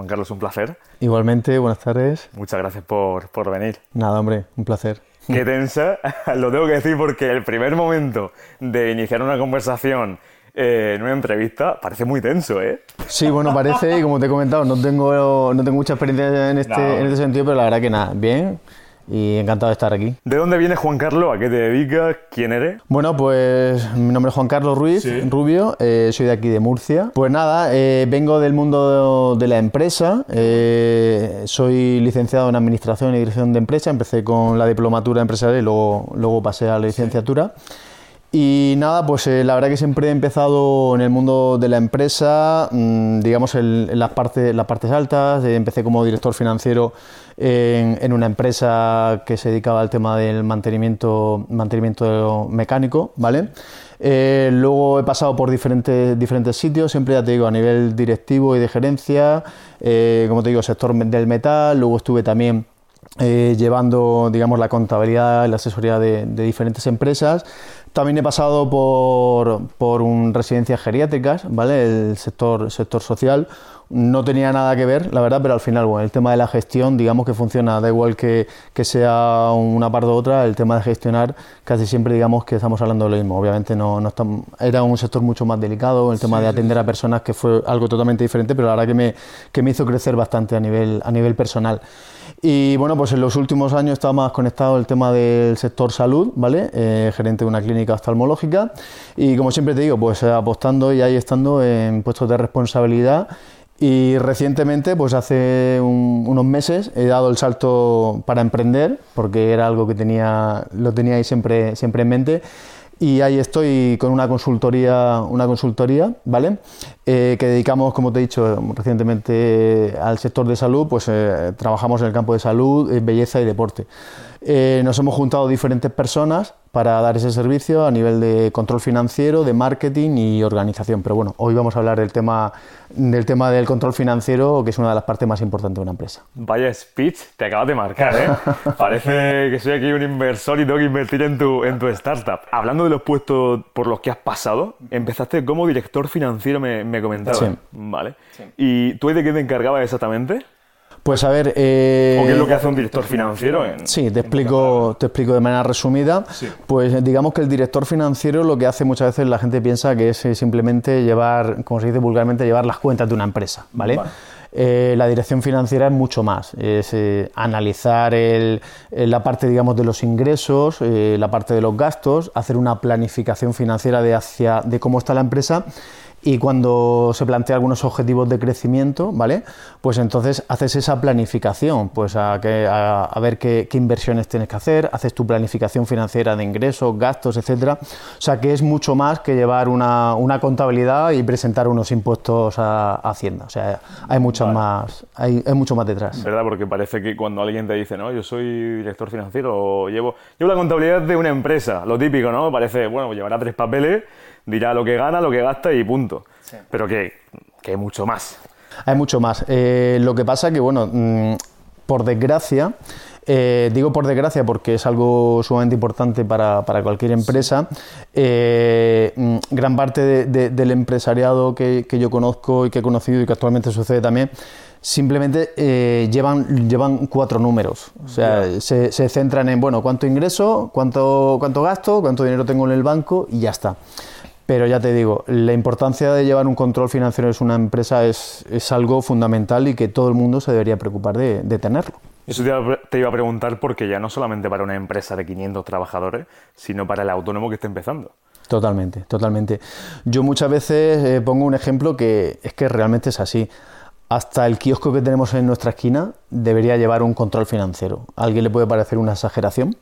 Juan Carlos, un placer. Igualmente, buenas tardes. Muchas gracias por, por venir. Nada, hombre, un placer. Qué tensa, lo tengo que decir porque el primer momento de iniciar una conversación eh, en una entrevista parece muy tenso, ¿eh? Sí, bueno, parece, y como te he comentado, no tengo, no tengo mucha experiencia en este, en este sentido, pero la verdad que nada, bien, y encantado de estar aquí. ¿De dónde viene Juan Carlos? ¿A qué te dedicas? ¿Quién eres? Bueno, pues mi nombre es Juan Carlos Ruiz Rubio, eh, soy de aquí de Murcia. Pues nada, eh, vengo del mundo de, la empresa, eh, soy licenciado en Administración y Dirección de Empresa, empecé con la diplomatura empresarial y luego, luego pasé a la licenciatura. Y nada, pues la verdad que siempre he empezado en el mundo de la empresa, mm, digamos en, las, partes, las partes altas. empecé como director financiero en, una empresa que se dedicaba al tema del mantenimiento, mantenimiento mecánico, ¿vale? Eh, luego he pasado por diferentes, diferentes sitios, siempre ya te digo, a nivel directivo y de gerencia, eh, como te digo, sector del metal, luego estuve también eh, llevando, digamos, la contabilidad y la asesoría de, diferentes empresas. También he pasado por, por un residencias geriátricas, ¿vale? El sector, sector social, no tenía nada que ver, la verdad, pero al final, bueno, el tema de la gestión, digamos que funciona, da igual que, sea una parte u otra, el tema de gestionar, casi siempre digamos que estamos hablando de lo mismo. Obviamente no, no era un sector mucho más delicado, el tema de atender a personas que fue algo totalmente diferente, pero la verdad que me, que me hizo crecer bastante a nivel, a nivel personal. Y bueno, pues en los últimos años estaba más conectado el tema del sector salud, ¿vale? Eh, gerente de una clínica oftalmológica y como siempre te digo, pues apostando y ahí estando en puestos de responsabilidad y recientemente, pues hace unos meses, he dado el salto para emprender, porque era algo que tenía, lo tenía siempre, siempre en mente. Y ahí estoy con una consultoría, una consultoría, ¿vale? Eh, que dedicamos, como te he dicho recientemente, al sector de salud, pues eh, trabajamos en el campo de salud, eh, belleza y deporte. Nos hemos juntado diferentes personas para dar ese servicio a nivel de control financiero, de marketing y organización. Pero bueno, hoy vamos a hablar del tema del tema del control financiero, que es una de las partes más importantes de una empresa. Vaya speech, te acabas de marcar, ¿eh? Parece que soy aquí un inversor y tengo que invertir en tu, en tu startup. Hablando de los puestos por los que has pasado, empezaste como director financiero, me, me comentabas. Sí. Vale. ¿Y tú de qué te encargabas exactamente? Pues a ver... Eh, ¿O qué es lo que hace un director financiero? sí, te explico, te explico de manera resumida. Pues digamos que el director financiero lo que hace muchas veces la gente piensa que es eh, simplemente llevar, como se dice vulgarmente, llevar las cuentas de una empresa, ¿vale? Eh, la dirección financiera es mucho más, es analizar la parte digamos de los ingresos, la parte de los gastos, hacer una planificación financiera de hacia de cómo está la empresa y cuando se plantea algunos objetivos de crecimiento, ¿vale? Pues entonces haces esa planificación, pues a, a, ver qué, inversiones tienes que hacer, haces tu planificación financiera de ingresos, gastos, etcétera. O sea que es mucho más que llevar una, contabilidad y presentar unos impuestos a, Hacienda. O sea, hay muchas más, hay, mucho más detrás. ¿Verdad? Porque parece que cuando alguien te dice, no, yo soy director financiero o llevo, llevo la contabilidad de una empresa, lo típico, ¿no? Parece, bueno, llevará tres papeles dirá lo que gana, lo que gasta y punto. Pero que, hay mucho más. Hay mucho más. Eh, lo que pasa que, bueno, mm, por desgracia, eh, digo por desgracia porque es algo sumamente importante para, cualquier empresa. Eh, mm, gran parte del empresariado que, yo conozco y que he conocido y que actualmente sucede también, simplemente llevan, llevan cuatro números. O sea, se, se, centran en, bueno, cuánto ingreso, cuánto, cuánto gasto, cuánto dinero tengo en el banco y ya está. Pero ya te digo, la importancia de llevar un control financiero en una empresa es, es algo fundamental y que todo el mundo se debería preocupar de, tenerlo. Eso te iba, a preguntar porque ya no solamente para una empresa de 500 trabajadores, sino para el autónomo que está empezando. Totalmente, totalmente. Yo muchas veces eh, pongo un ejemplo que es que realmente es así. Hasta el kiosco que tenemos en nuestra esquina debería llevar un control financiero. A alguien le puede parecer una exageración,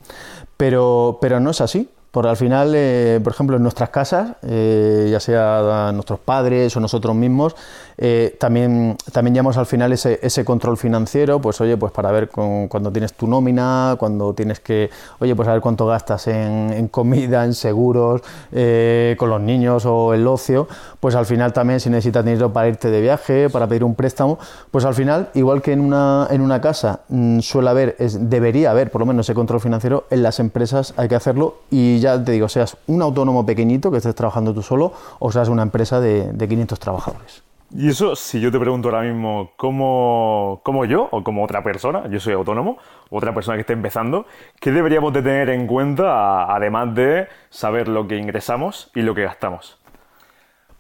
pero, pero no es así. Porque al final, eh, por ejemplo, en nuestras casas, eh, ya sea nuestros padres o nosotros mismos, eh, también, también llevamos al final ese, ese, control financiero, pues oye, pues para ver cuando tienes tu nómina, cuando tienes que, oye, pues a ver cuánto gastas en, comida, en seguros, con los niños o el ocio, pues al final también si necesitas dinero para irte de viaje, para pedir un préstamo, pues al final, igual que en una, en una casa mm, suele haber, es, debería haber por lo menos ese control financiero, en las empresas hay que hacerlo y ya te digo, seas un autónomo pequeñito que estés trabajando tú solo o seas una empresa de, 500 trabajadores. Y eso, si yo te pregunto ahora mismo, ¿cómo, ¿cómo, yo o como otra persona, yo soy autónomo, otra persona que esté empezando, ¿qué deberíamos de tener en cuenta además de saber lo que ingresamos y lo que gastamos?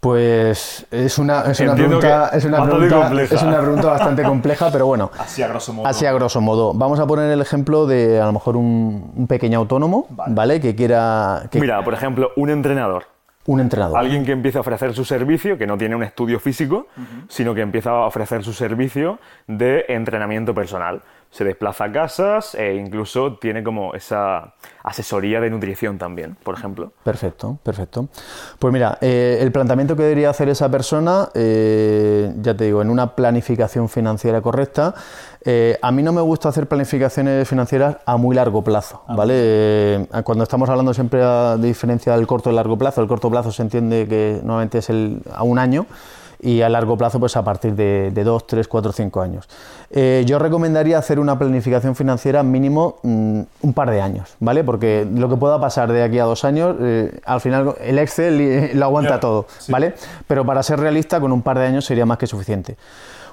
Pues es una, es una pregunta, es una pregunta, es una pregunta bastante compleja, pero bueno. Así a grosso modo. Así a grosso modo. Vamos a poner el ejemplo de a lo mejor un, pequeño autónomo, vale. Que quiera. Mira, por ejemplo, un entrenador. Un entrenador. Alguien que empieza a ofrecer su servicio, que no tiene un estudio físico, sino que empieza a ofrecer su servicio de entrenamiento personal. Se desplaza a casas e incluso tiene como esa asesoría de nutrición también, por ejemplo. Perfecto, perfecto. Pues mira, eh, el planteamiento que debería hacer esa persona, eh, ya te digo, en una planificación financiera correcta, eh, a mí no me gusta hacer planificaciones financieras a muy largo plazo, ah, ¿vale? Eh, cuando estamos hablando siempre de diferencia del corto y largo plazo, el corto plazo se entiende que normalmente es el, a un año y a largo plazo pues a partir de, de 2, 3, 4, 5 años. Eh, yo recomendaría hacer una planificación financiera mínimo mm, un par de años, ¿vale? Porque lo que pueda pasar de aquí a dos años, al final el Excel lo aguanta todo, ¿vale? Pero para ser realista con un par de años sería más que suficiente.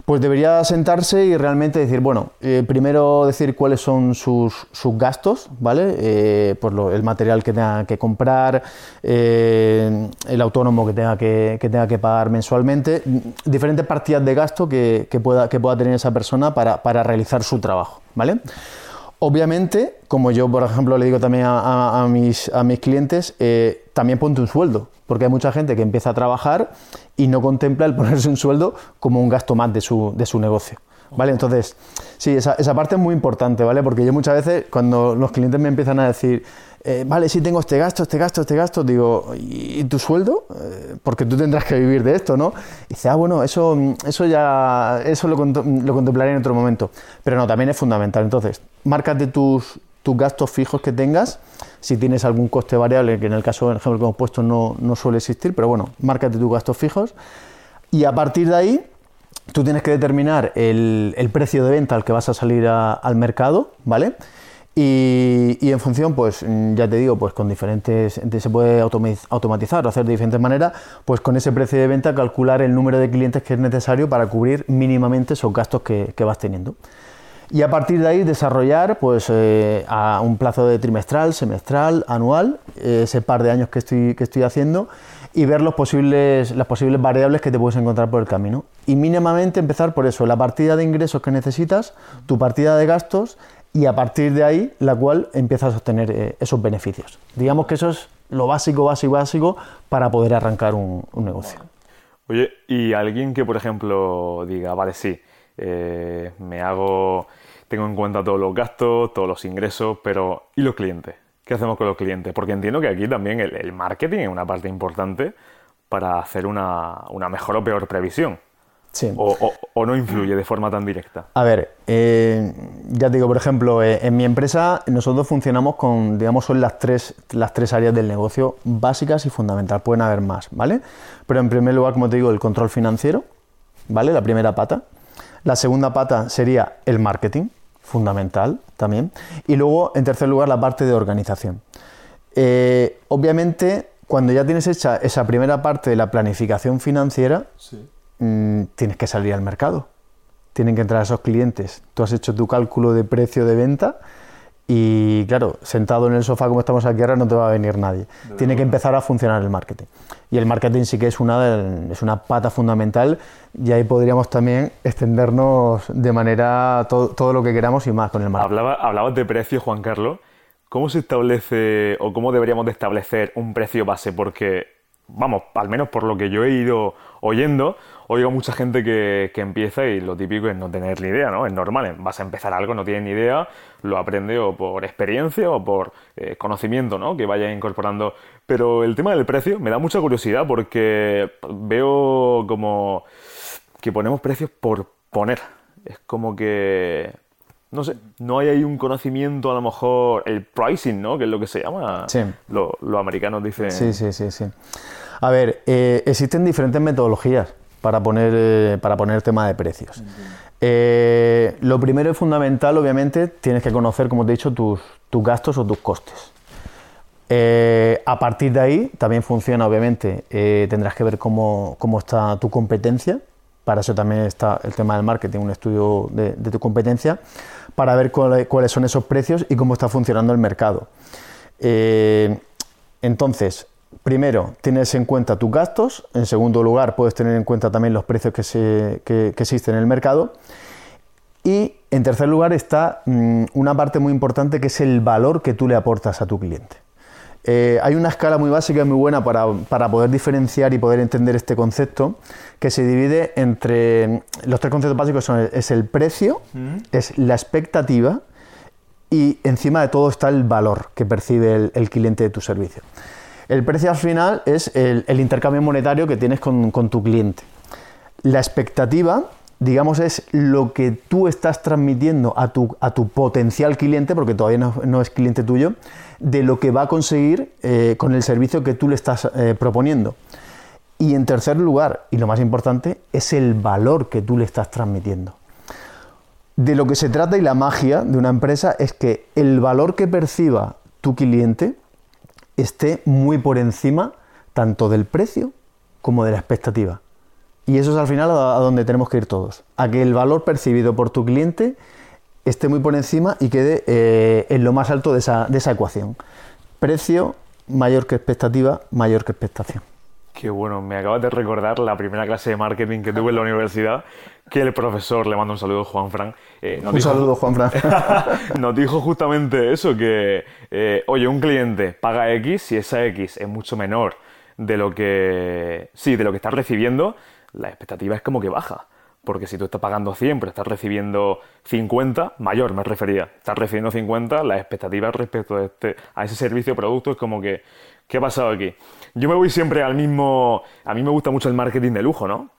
Pues debería sentarse y realmente decir, bueno, eh, primero decir cuáles son sus, gastos, ¿vale? Eh, pues el material que tenga que comprar, eh, el autónomo que tenga que, tenga que pagar mensualmente, diferentes partidas de gasto que, pueda, que pueda tener esa persona para, para realizar su trabajo, ¿vale? Obviamente, como yo, por ejemplo, le digo también a, mis, a mis, clientes, eh, también ponte un sueldo, porque hay mucha gente que empieza a trabajar y no contempla el ponerse un sueldo como un gasto más de su, de su negocio. ¿Vale? Entonces, sí, esa, esa, parte es muy importante, ¿vale? Porque yo muchas veces, cuando los clientes me empiezan a decir, eh, vale, sí tengo este gasto, este gasto, este gasto, digo, ¿y, tu sueldo? Eh, porque tú tendrás que vivir de esto, ¿no? Y dice, ah, bueno, eso, eso ya, eso lo, lo contemplaré en otro momento. Pero no, también es fundamental. Entonces, márcate tus, tus gastos fijos que tengas, si tienes algún coste variable, que en el caso, por ejemplo, que hemos puesto no, no suele existir, pero bueno, márcate tus gastos fijos y a partir de ahí tú tienes que determinar el precio de venta al que vas a salir al mercado, ¿vale? Y, en función, pues mm, ya te digo, pues con diferentes, se puede automatizar o hacer de diferentes maneras, pues con ese precio de venta calcular el número de clientes que es necesario para cubrir mínimamente esos gastos que, vas teniendo. Y a partir de ahí desarrollar pues eh, a un plazo de trimestral, semestral, anual, ese par de años que estoy, que estoy haciendo y ver los posibles, las posibles variables que te puedes encontrar por el camino. Y mínimamente empezar por eso, la partida de ingresos que necesitas, tu partida de gastos y a partir de ahí la cual empiezas a obtener eh, esos beneficios. Digamos que eso es lo básico, básico, básico para poder arrancar un, negocio. Oye, y alguien que, por ejemplo, diga, vale, sí, eh, me hago, tengo en cuenta todos los gastos, todos los ingresos, pero ¿y los clientes? ¿Qué hacemos con los clientes? Porque entiendo que aquí también el, marketing es una parte importante para hacer una mejor o peor previsión. O, no influye de forma tan directa? A ver, eh, ya te digo, por ejemplo, eh, en mi empresa nosotros funcionamos con, digamos, son las tres, las tres áreas del negocio básicas y fundamentales. Pueden haber más, ¿vale? Pero en primer lugar, como te digo, el control financiero, ¿vale? La primera pata. La segunda pata sería el marketing, fundamental también. Y luego, en tercer lugar, la parte de organización. Eh, obviamente, cuando ya tienes hecha esa primera parte de la planificación financiera, sí Mm, tienes que salir al mercado. Tienen que entrar esos clientes. Tú has hecho tu cálculo de precio de venta y claro, sentado en el sofá como estamos aquí ahora no te va a venir nadie. Tiene que empezar a funcionar el marketing. Y el marketing sí que es una, es una pata fundamental y ahí podríamos también extendernos de manera todo, lo que queramos y más con el marketing. Hablaba, hablabas de precio, Juan Carlos. ¿Cómo se establece o cómo deberíamos de establecer un precio base? Porque, vamos, al menos por lo que yo he ido oyendo, oigo mucha gente que, empieza y lo típico es no tener ni idea, ¿no? Es normal, vas a empezar algo, no tienes ni idea, lo aprende o por experiencia o por eh, conocimiento, ¿no? Que vaya incorporando. Pero el tema del precio me da mucha curiosidad porque veo como que ponemos precios por poner. Es como que no sé, no hay ahí un conocimiento, a lo mejor, el pricing, ¿no? Que es lo que se llama. Sí. Los americanos dicen. Sí, sí, sí, sí. A ver, eh, existen diferentes metodologías para poner, eh, para poner tema de precios. Eh, lo primero y fundamental, obviamente, tienes que conocer, como te he dicho, tus, tus gastos o tus costes. Eh, a partir de ahí también funciona, obviamente, tendrás que ver cómo, está tu competencia, para eso también está el tema del marketing, un estudio de, tu competencia, para ver cuáles son esos precios y cómo está funcionando el mercado. Entonces, primero, tienes en cuenta tus gastos, en segundo lugar, puedes tener en cuenta también los precios que, se, que, existen en el mercado. Y en tercer lugar está mm, una parte muy importante que es el valor que tú le aportas a tu cliente. Eh, hay una escala muy básica y muy buena para, poder diferenciar y poder entender este concepto, que se divide entre los tres conceptos básicos son es el precio, mm. es la expectativa y encima de todo está el valor que percibe el, cliente de tu servicio. El precio al final es el, intercambio monetario que tienes con, tu cliente. La expectativa digamos, es lo que tú estás transmitiendo a tu, potencial cliente, porque todavía no, es cliente tuyo, de lo que va a conseguir eh, con el servicio que tú le estás eh, proponiendo. Y en tercer lugar, y lo más importante, es el valor que tú le estás transmitiendo. De lo que se trata y la magia de una empresa es que el valor que perciba tu cliente esté muy por encima tanto del precio como de la expectativa. Y eso es al final a donde tenemos que ir todos. A que el valor percibido por tu cliente esté muy por encima y quede eh, en lo más alto de esa, de esa ecuación. Precio mayor que expectativa, mayor que expectación. Qué bueno, me acabas de recordar la primera clase de marketing que tuve en la universidad, que el profesor, le mando un saludo, Juan Fran. Eh, un saludo, Juan Fran. nos dijo justamente eso, que, eh, oye, un cliente paga X, si esa X es mucho menor de lo que, sí, de lo que estás recibiendo, la expectativa es como que baja. Porque si tú estás pagando 100, pero estás recibiendo 50, mayor me refería, estás recibiendo 50, la expectativa respecto a, este, a ese servicio o producto es como que, ¿qué ha pasado aquí? Yo me voy siempre al mismo... A mí me gusta mucho el marketing de lujo, ¿no?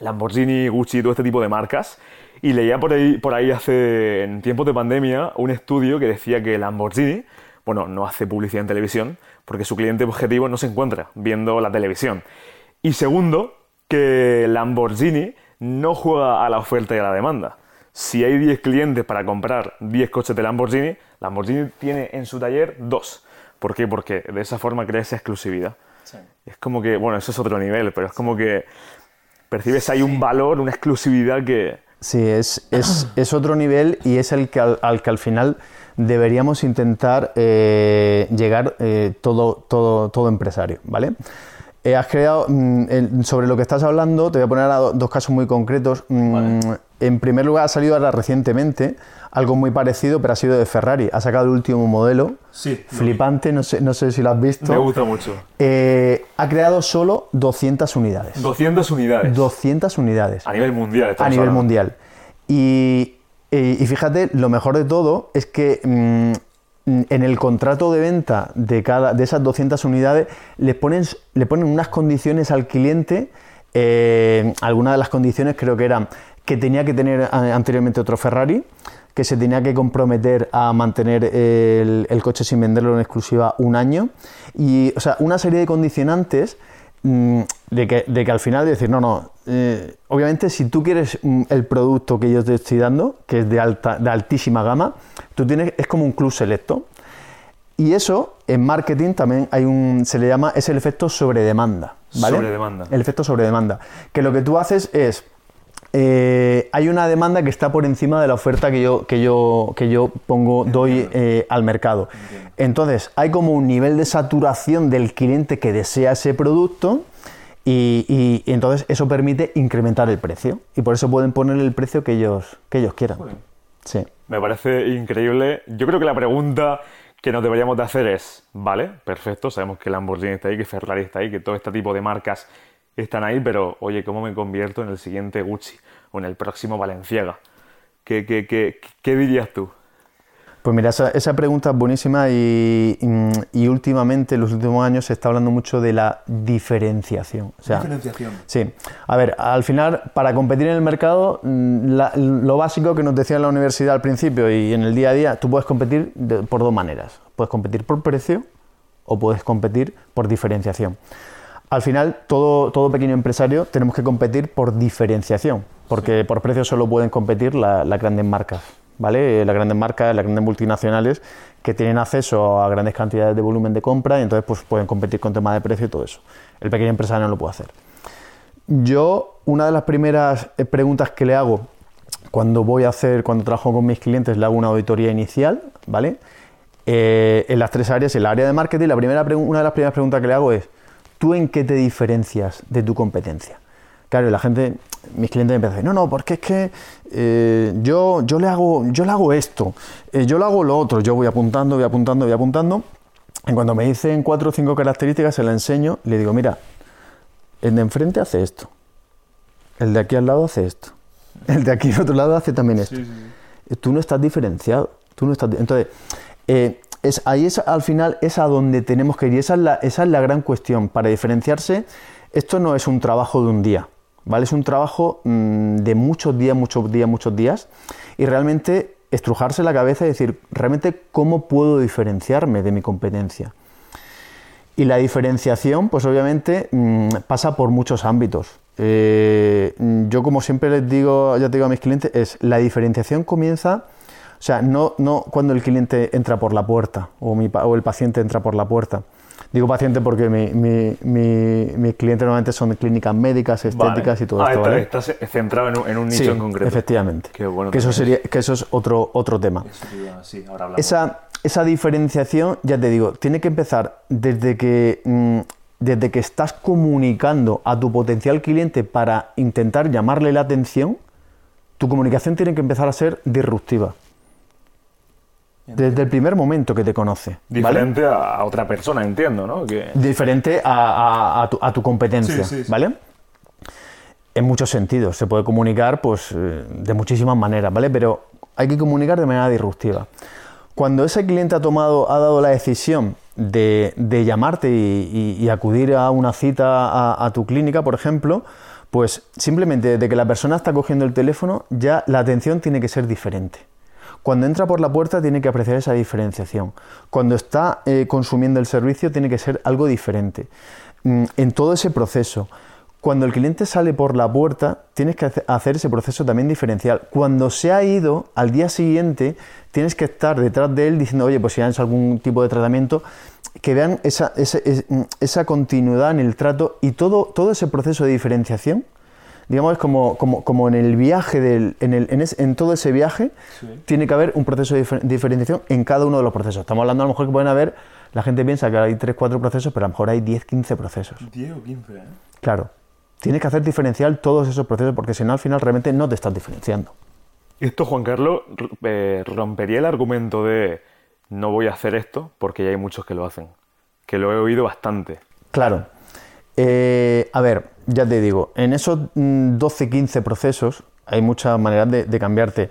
Lamborghini, Gucci, todo este tipo de marcas. Y leía por ahí, por ahí hace, en tiempos de pandemia, un estudio que decía que Lamborghini, bueno, no hace publicidad en televisión, porque su cliente objetivo no se encuentra viendo la televisión. Y segundo, que Lamborghini no juega a la oferta y a la demanda. Si hay 10 clientes para comprar 10 coches de Lamborghini, Lamborghini tiene en su taller dos. ¿Por qué? Porque de esa forma crea esa exclusividad. Es como que, bueno, eso es otro nivel, pero es como que percibes ahí un valor, una exclusividad que... Sí, es, es, otro nivel y es el que al, que al final deberíamos intentar eh, llegar eh, todo, todo, todo empresario, ¿vale? Eh, has creado, mm, sobre lo que estás hablando, te voy a poner dos casos muy concretos. Mm, en primer lugar, ha salido ahora recientemente algo muy parecido, pero ha sido de Ferrari. Ha sacado el último modelo. Sí. Flipante, no sé, no sé si lo has visto. Me gusta mucho. Eh, ha creado solo 200 unidades. 200 unidades. 200 unidades. A nivel mundial. A nivel mundial. Y, y, fíjate, lo mejor de todo es que mm, en el contrato de venta de, cada, de esas 200 unidades le ponen, le ponen unas condiciones al cliente. Eh, algunas de las condiciones creo que eran que tenía que tener anteriormente otro Ferrari, que se tenía que comprometer a mantener el, coche sin venderlo en exclusiva un año. Y, o sea, una serie de condicionantes mm, de, que, de, que, al final decir, no, no, eh, obviamente si tú quieres mm, el producto que yo te estoy dando, que es de, alta, de altísima gama, tú tienes, es como un club selecto. Y eso en marketing también hay un, se le llama, es el efecto sobre demanda. ¿vale? Sobre demanda. El efecto sobre demanda. Que lo que tú haces es, eh, hay una demanda que está por encima de la oferta que yo, que yo, que yo pongo, doy eh, al mercado. Entonces, hay como un nivel de saturación del cliente que desea ese producto y, entonces eso permite incrementar el precio. Y por eso pueden poner el precio que ellos, que ellos quieran. Sí. Me parece increíble. Yo creo que la pregunta que nos deberíamos de hacer es, vale, perfecto, sabemos que Lamborghini está ahí, que Ferrari está ahí, que todo este tipo de marcas están ahí, pero oye, ¿cómo me convierto en el siguiente Gucci o en el próximo Valenciaga? ¿Qué, qué, qué, qué dirías tú? Pues mira, esa, pregunta es buenísima y, últimamente, en los últimos años, se está hablando mucho de la diferenciación. diferenciación. Sí. A ver, al final, para competir en el mercado, mm, lo básico que nos decía en la universidad al principio y en el día a día, tú puedes competir por dos maneras. Puedes competir por precio o puedes competir por diferenciación. Al final, todo, todo pequeño empresario tenemos que competir por diferenciación, porque por precio solo pueden competir las grandes marcas. ¿vale? Las grandes marcas, las grandes multinacionales que tienen acceso a grandes cantidades de volumen de compra y entonces pues pueden competir con temas de precio y todo eso. El pequeño empresario no lo puede hacer. Yo, una de las primeras eh, preguntas que le hago cuando voy a hacer, cuando trabajo con mis clientes, le hago una auditoría inicial, ¿vale? Eh, en las tres áreas, en el área de marketing, la primera, una de las primeras preguntas que le hago es, ¿tú en qué te diferencias de tu competencia? Claro, la gente, mis clientes me empiezan a decir, no, no, porque es que eh, yo, yo, le hago, yo le hago esto, yo le hago lo otro, yo voy apuntando, voy apuntando, voy apuntando, y cuando me dicen cuatro o cinco características, se las enseño, le digo, mira, el de enfrente hace esto, el de aquí al lado hace esto, el de aquí al otro lado hace también esto. Tú no estás diferenciado, tú no estás... Entonces, eh, es, ahí es al final es a donde tenemos que ir y esa es, la, esa es la gran cuestión. Para diferenciarse, esto no es un trabajo de un día, ¿vale? Es un trabajo mm, de muchos días, muchos días, muchos días y realmente estrujarse la cabeza y decir, realmente, ¿cómo puedo diferenciarme de mi competencia? Y la diferenciación, pues obviamente, mm, pasa por muchos ámbitos. Eh, yo, como siempre les digo, ya te digo a mis clientes, es la diferenciación comienza, o sea, no, no cuando el cliente entra por la puerta o, mi, o el paciente entra por la puerta. Digo paciente porque mi, mis clientes normalmente son clínicas médicas, estéticas y todo ah, esto. Estás centrado en un, nicho en concreto. Efectivamente. Qué bueno que, eso sería, que eso es otro, otro tema. sí, ahora Esa, esa diferenciación, ya te digo, tiene que empezar desde que, mm, desde que estás comunicando a tu potencial cliente para intentar llamarle la atención, tu comunicación tiene que empezar a ser disruptiva. Desde el primer momento que te conoce. Diferente a otra persona, entiendo, ¿no? Diferente a, tu, competencia, ¿vale? En muchos sentidos. Se puede comunicar pues, eh, de muchísimas maneras, ¿vale? Pero hay que comunicar de manera disruptiva. Cuando ese cliente ha tomado, ha dado la decisión de, llamarte y, acudir a una cita a, tu clínica, por ejemplo, pues simplemente desde que la persona está cogiendo el teléfono, ya la atención tiene que ser diferente. Cuando entra por la puerta tiene que apreciar esa diferenciación. Cuando está eh, consumiendo el servicio tiene que ser algo diferente. Mm, en todo ese proceso. Cuando el cliente sale por la puerta, tienes que hacer ese proceso también diferencial. Cuando se ha ido, al día siguiente, tienes que estar detrás de él diciendo, oye, pues si han algún tipo de tratamiento, que vean esa, esa, continuidad en el trato y todo, todo ese proceso de diferenciación, digamos, como, como, como en el viaje, del, en, el, en, todo ese viaje, tiene que haber un proceso de diferenciación en cada uno de los procesos. Estamos hablando a lo mejor que pueden haber, la gente piensa que hay 3, 4 procesos, pero a lo mejor hay 10, 15 procesos. 10 o 15, ¿eh? Claro. Tienes que hacer diferencial todos esos procesos porque si no al final realmente no te estás diferenciando. Esto, Juan Carlos, eh, rompería el argumento de no voy a hacer esto porque ya hay muchos que lo hacen, que lo he oído bastante. Claro. Eh, a ver, ya te digo, en esos 12-15 mm, procesos hay muchas maneras de cambiarte.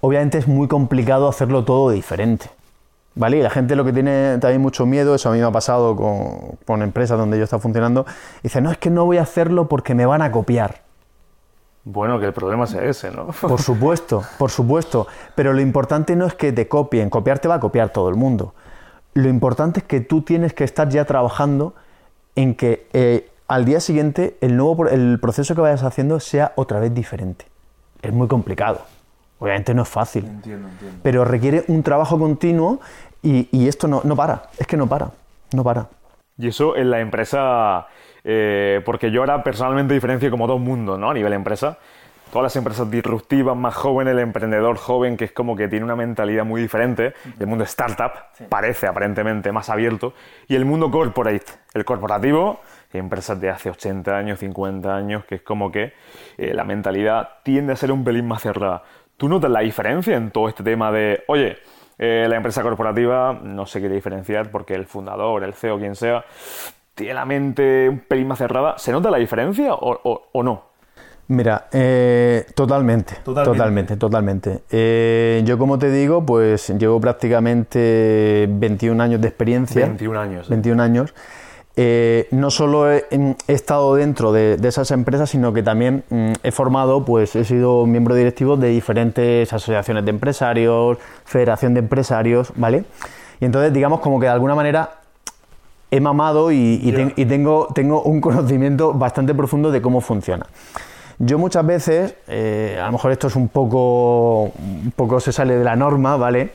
Obviamente es muy complicado hacerlo todo diferente. ¿Vale? Y la gente lo que tiene también mucho miedo, eso a mí me ha pasado con, empresas donde yo he estado funcionando, dice, no, es que no voy a hacerlo porque me van a copiar. Bueno, que el problema sea ese, ¿no? Por supuesto, por supuesto. Pero lo importante no es que te copien, copiar te va a copiar todo el mundo. Lo importante es que tú tienes que estar ya trabajando en que eh, al día siguiente el, nuevo, el proceso que vayas haciendo sea otra vez diferente. Es muy complicado. Obviamente no es fácil, entiendo, entiendo. pero requiere un trabajo continuo y, esto no, no, para, es que no para, no para. Y eso en la empresa, eh, porque yo ahora personalmente diferencio como dos mundos, ¿no? A nivel empresa. Todas las empresas disruptivas, más jóvenes, el emprendedor joven, que es como que tiene una mentalidad muy diferente. El mundo startup parece aparentemente más abierto. Y el mundo corporate, el corporativo, empresas de hace 80 años, 50 años, que es como que eh, la mentalidad tiende a ser un pelín más cerrada. ¿Tú notas la diferencia en todo este tema de, oye, eh, la empresa corporativa no se quiere diferenciar porque el fundador, el CEO, quien sea, tiene la mente un pelín más cerrada? ¿Se nota la diferencia o, no? Mira, eh, totalmente, totalmente, totalmente. Eh, yo como te digo, pues llevo prácticamente 21 años de experiencia. 21 años. 21 años. Eh, no solo he, estado dentro de, esas empresas, sino que también mm, he formado, pues he sido miembro directivo de diferentes asociaciones de empresarios, federación de empresarios, ¿vale? Y entonces, digamos, como que de alguna manera he mamado y, tengo, tengo un conocimiento bastante profundo de cómo funciona. Yo muchas veces, eh, a lo mejor esto es un poco, un poco se sale de la norma, ¿vale?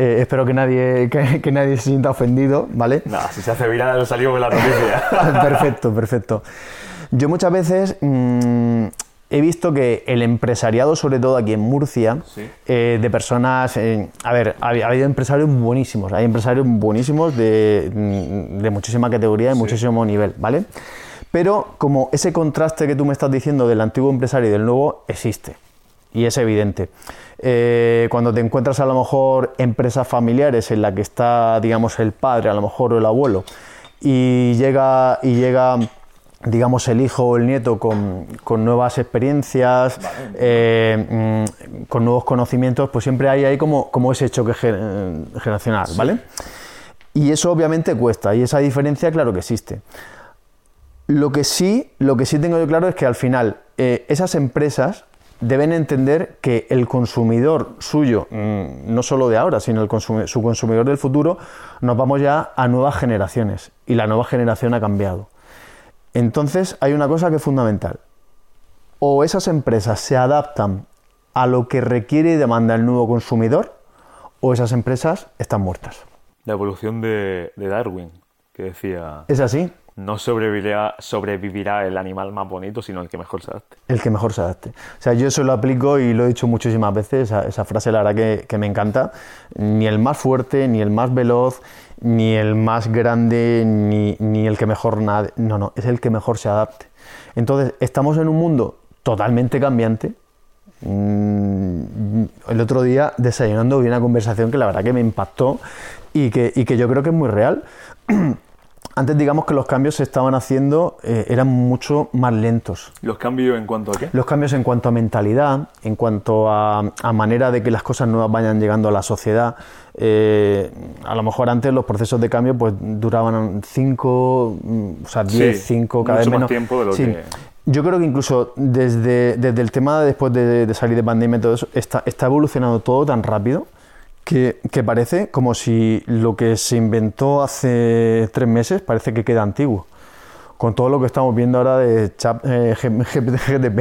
Eh, espero que nadie, que, nadie se sienta ofendido, ¿vale? No, si se hace viral salió con la noticia. perfecto, perfecto. Yo muchas veces mm, he visto que el empresariado, sobre todo aquí en Murcia, eh, de personas, eh, a ver, ha, habido empresarios buenísimos, hay empresarios buenísimos de, mm, de muchísima categoría, de muchísimo nivel, ¿vale? Pero como ese contraste que tú me estás diciendo del antiguo empresario y del nuevo existe, y es evidente. Eh, cuando te encuentras a lo mejor empresas familiares en la que está, digamos, el padre, a lo mejor o el abuelo, y llega, y llega digamos, el hijo o el nieto con, nuevas experiencias, eh, mm, con nuevos conocimientos, pues siempre hay ahí como, como ese choque generacional, ¿vale? Y eso obviamente cuesta, y esa diferencia claro que existe. Lo que sí, lo que sí tengo yo claro es que al final eh, esas empresas deben entender que el consumidor suyo, mm, no solo de ahora, sino el su consumidor del futuro, nos vamos ya a nuevas generaciones y la nueva generación ha cambiado. Entonces hay una cosa que es fundamental. O esas empresas se adaptan a lo que requiere y demanda el nuevo consumidor, o esas empresas están muertas. La evolución de, Darwin, que decía... Es así. No sobrevivirá, el animal más bonito, sino el que mejor se adapte. El que mejor se adapte. O sea, yo eso lo aplico y lo he dicho muchísimas veces, esa, frase la verdad que, que me encanta. Ni el más fuerte, ni el más veloz, ni el más grande, ni, el que mejor nada. No, no, es el que mejor se adapte. Entonces, estamos en un mundo totalmente cambiante. Mm, el otro día, desayunando, vi una conversación que la verdad que me impactó y que, y que yo creo que es muy real. Antes digamos que los cambios se estaban haciendo, eh, eran mucho más lentos. ¿Los cambios en cuanto a qué? Los cambios en cuanto a mentalidad, en cuanto a, manera de que las cosas nuevas vayan llegando a la sociedad. Eh, a lo mejor antes los procesos de cambio pues duraban 5, mm, o sea, 10, 5, cada vez menos. tiempo de lo que... Yo creo que incluso desde, desde el tema después de, salir de pandemia y todo eso, está, está evolucionando todo tan rápido que, parece como si lo que se inventó hace tres meses parece que queda antiguo con todo lo que estamos viendo ahora de chat, eh, GTP,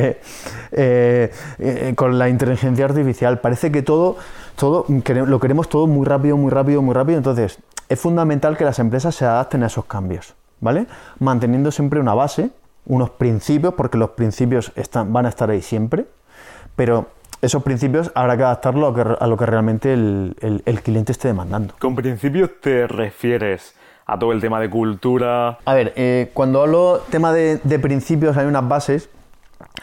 eh, eh, con la inteligencia artificial. Parece que todo, todo lo queremos todo muy rápido, muy rápido, muy rápido. Entonces, es fundamental que las empresas se adapten a esos cambios, ¿vale? Manteniendo siempre una base, unos principios, porque los principios están, van a estar ahí siempre, pero esos principios habrá que adaptarlo a, lo que realmente el, cliente esté demandando. ¿Con principios te refieres a todo el tema de cultura? A ver, eh, cuando hablo tema de, principios hay unas bases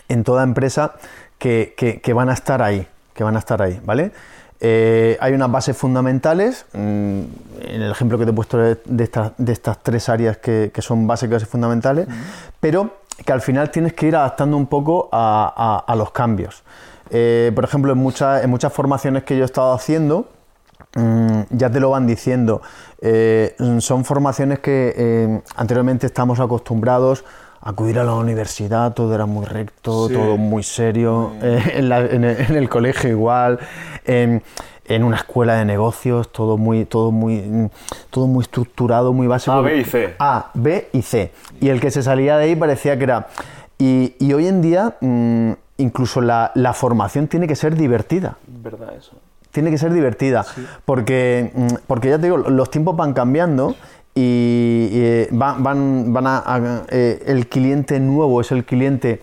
en toda empresa que, van a estar ahí, que van a estar ahí, ¿vale? Eh, hay unas bases fundamentales, mm, en el ejemplo que te he puesto de, estas tres áreas que, son básicas y fundamentales, pero que al final tienes que ir adaptando un poco a los cambios. Eh, por ejemplo, en, muchas en muchas formaciones que yo he estado haciendo, mm, ya te lo van diciendo. Eh, son formaciones que eh, anteriormente estamos acostumbrados a acudir a la universidad, todo era muy recto, todo muy serio, en, el, colegio igual, en, una escuela de negocios, todo muy, todo muy, todo muy estructurado, muy básico. A, B y C. A, B y C. Y el que se salía de ahí parecía que era... Y, hoy en día... Mm, incluso la, formación tiene que ser divertida. ¿Verdad eso? Tiene que ser divertida, porque, mm, porque ya te digo, los tiempos van cambiando y, eh, van, van, a, eh, el cliente nuevo es el cliente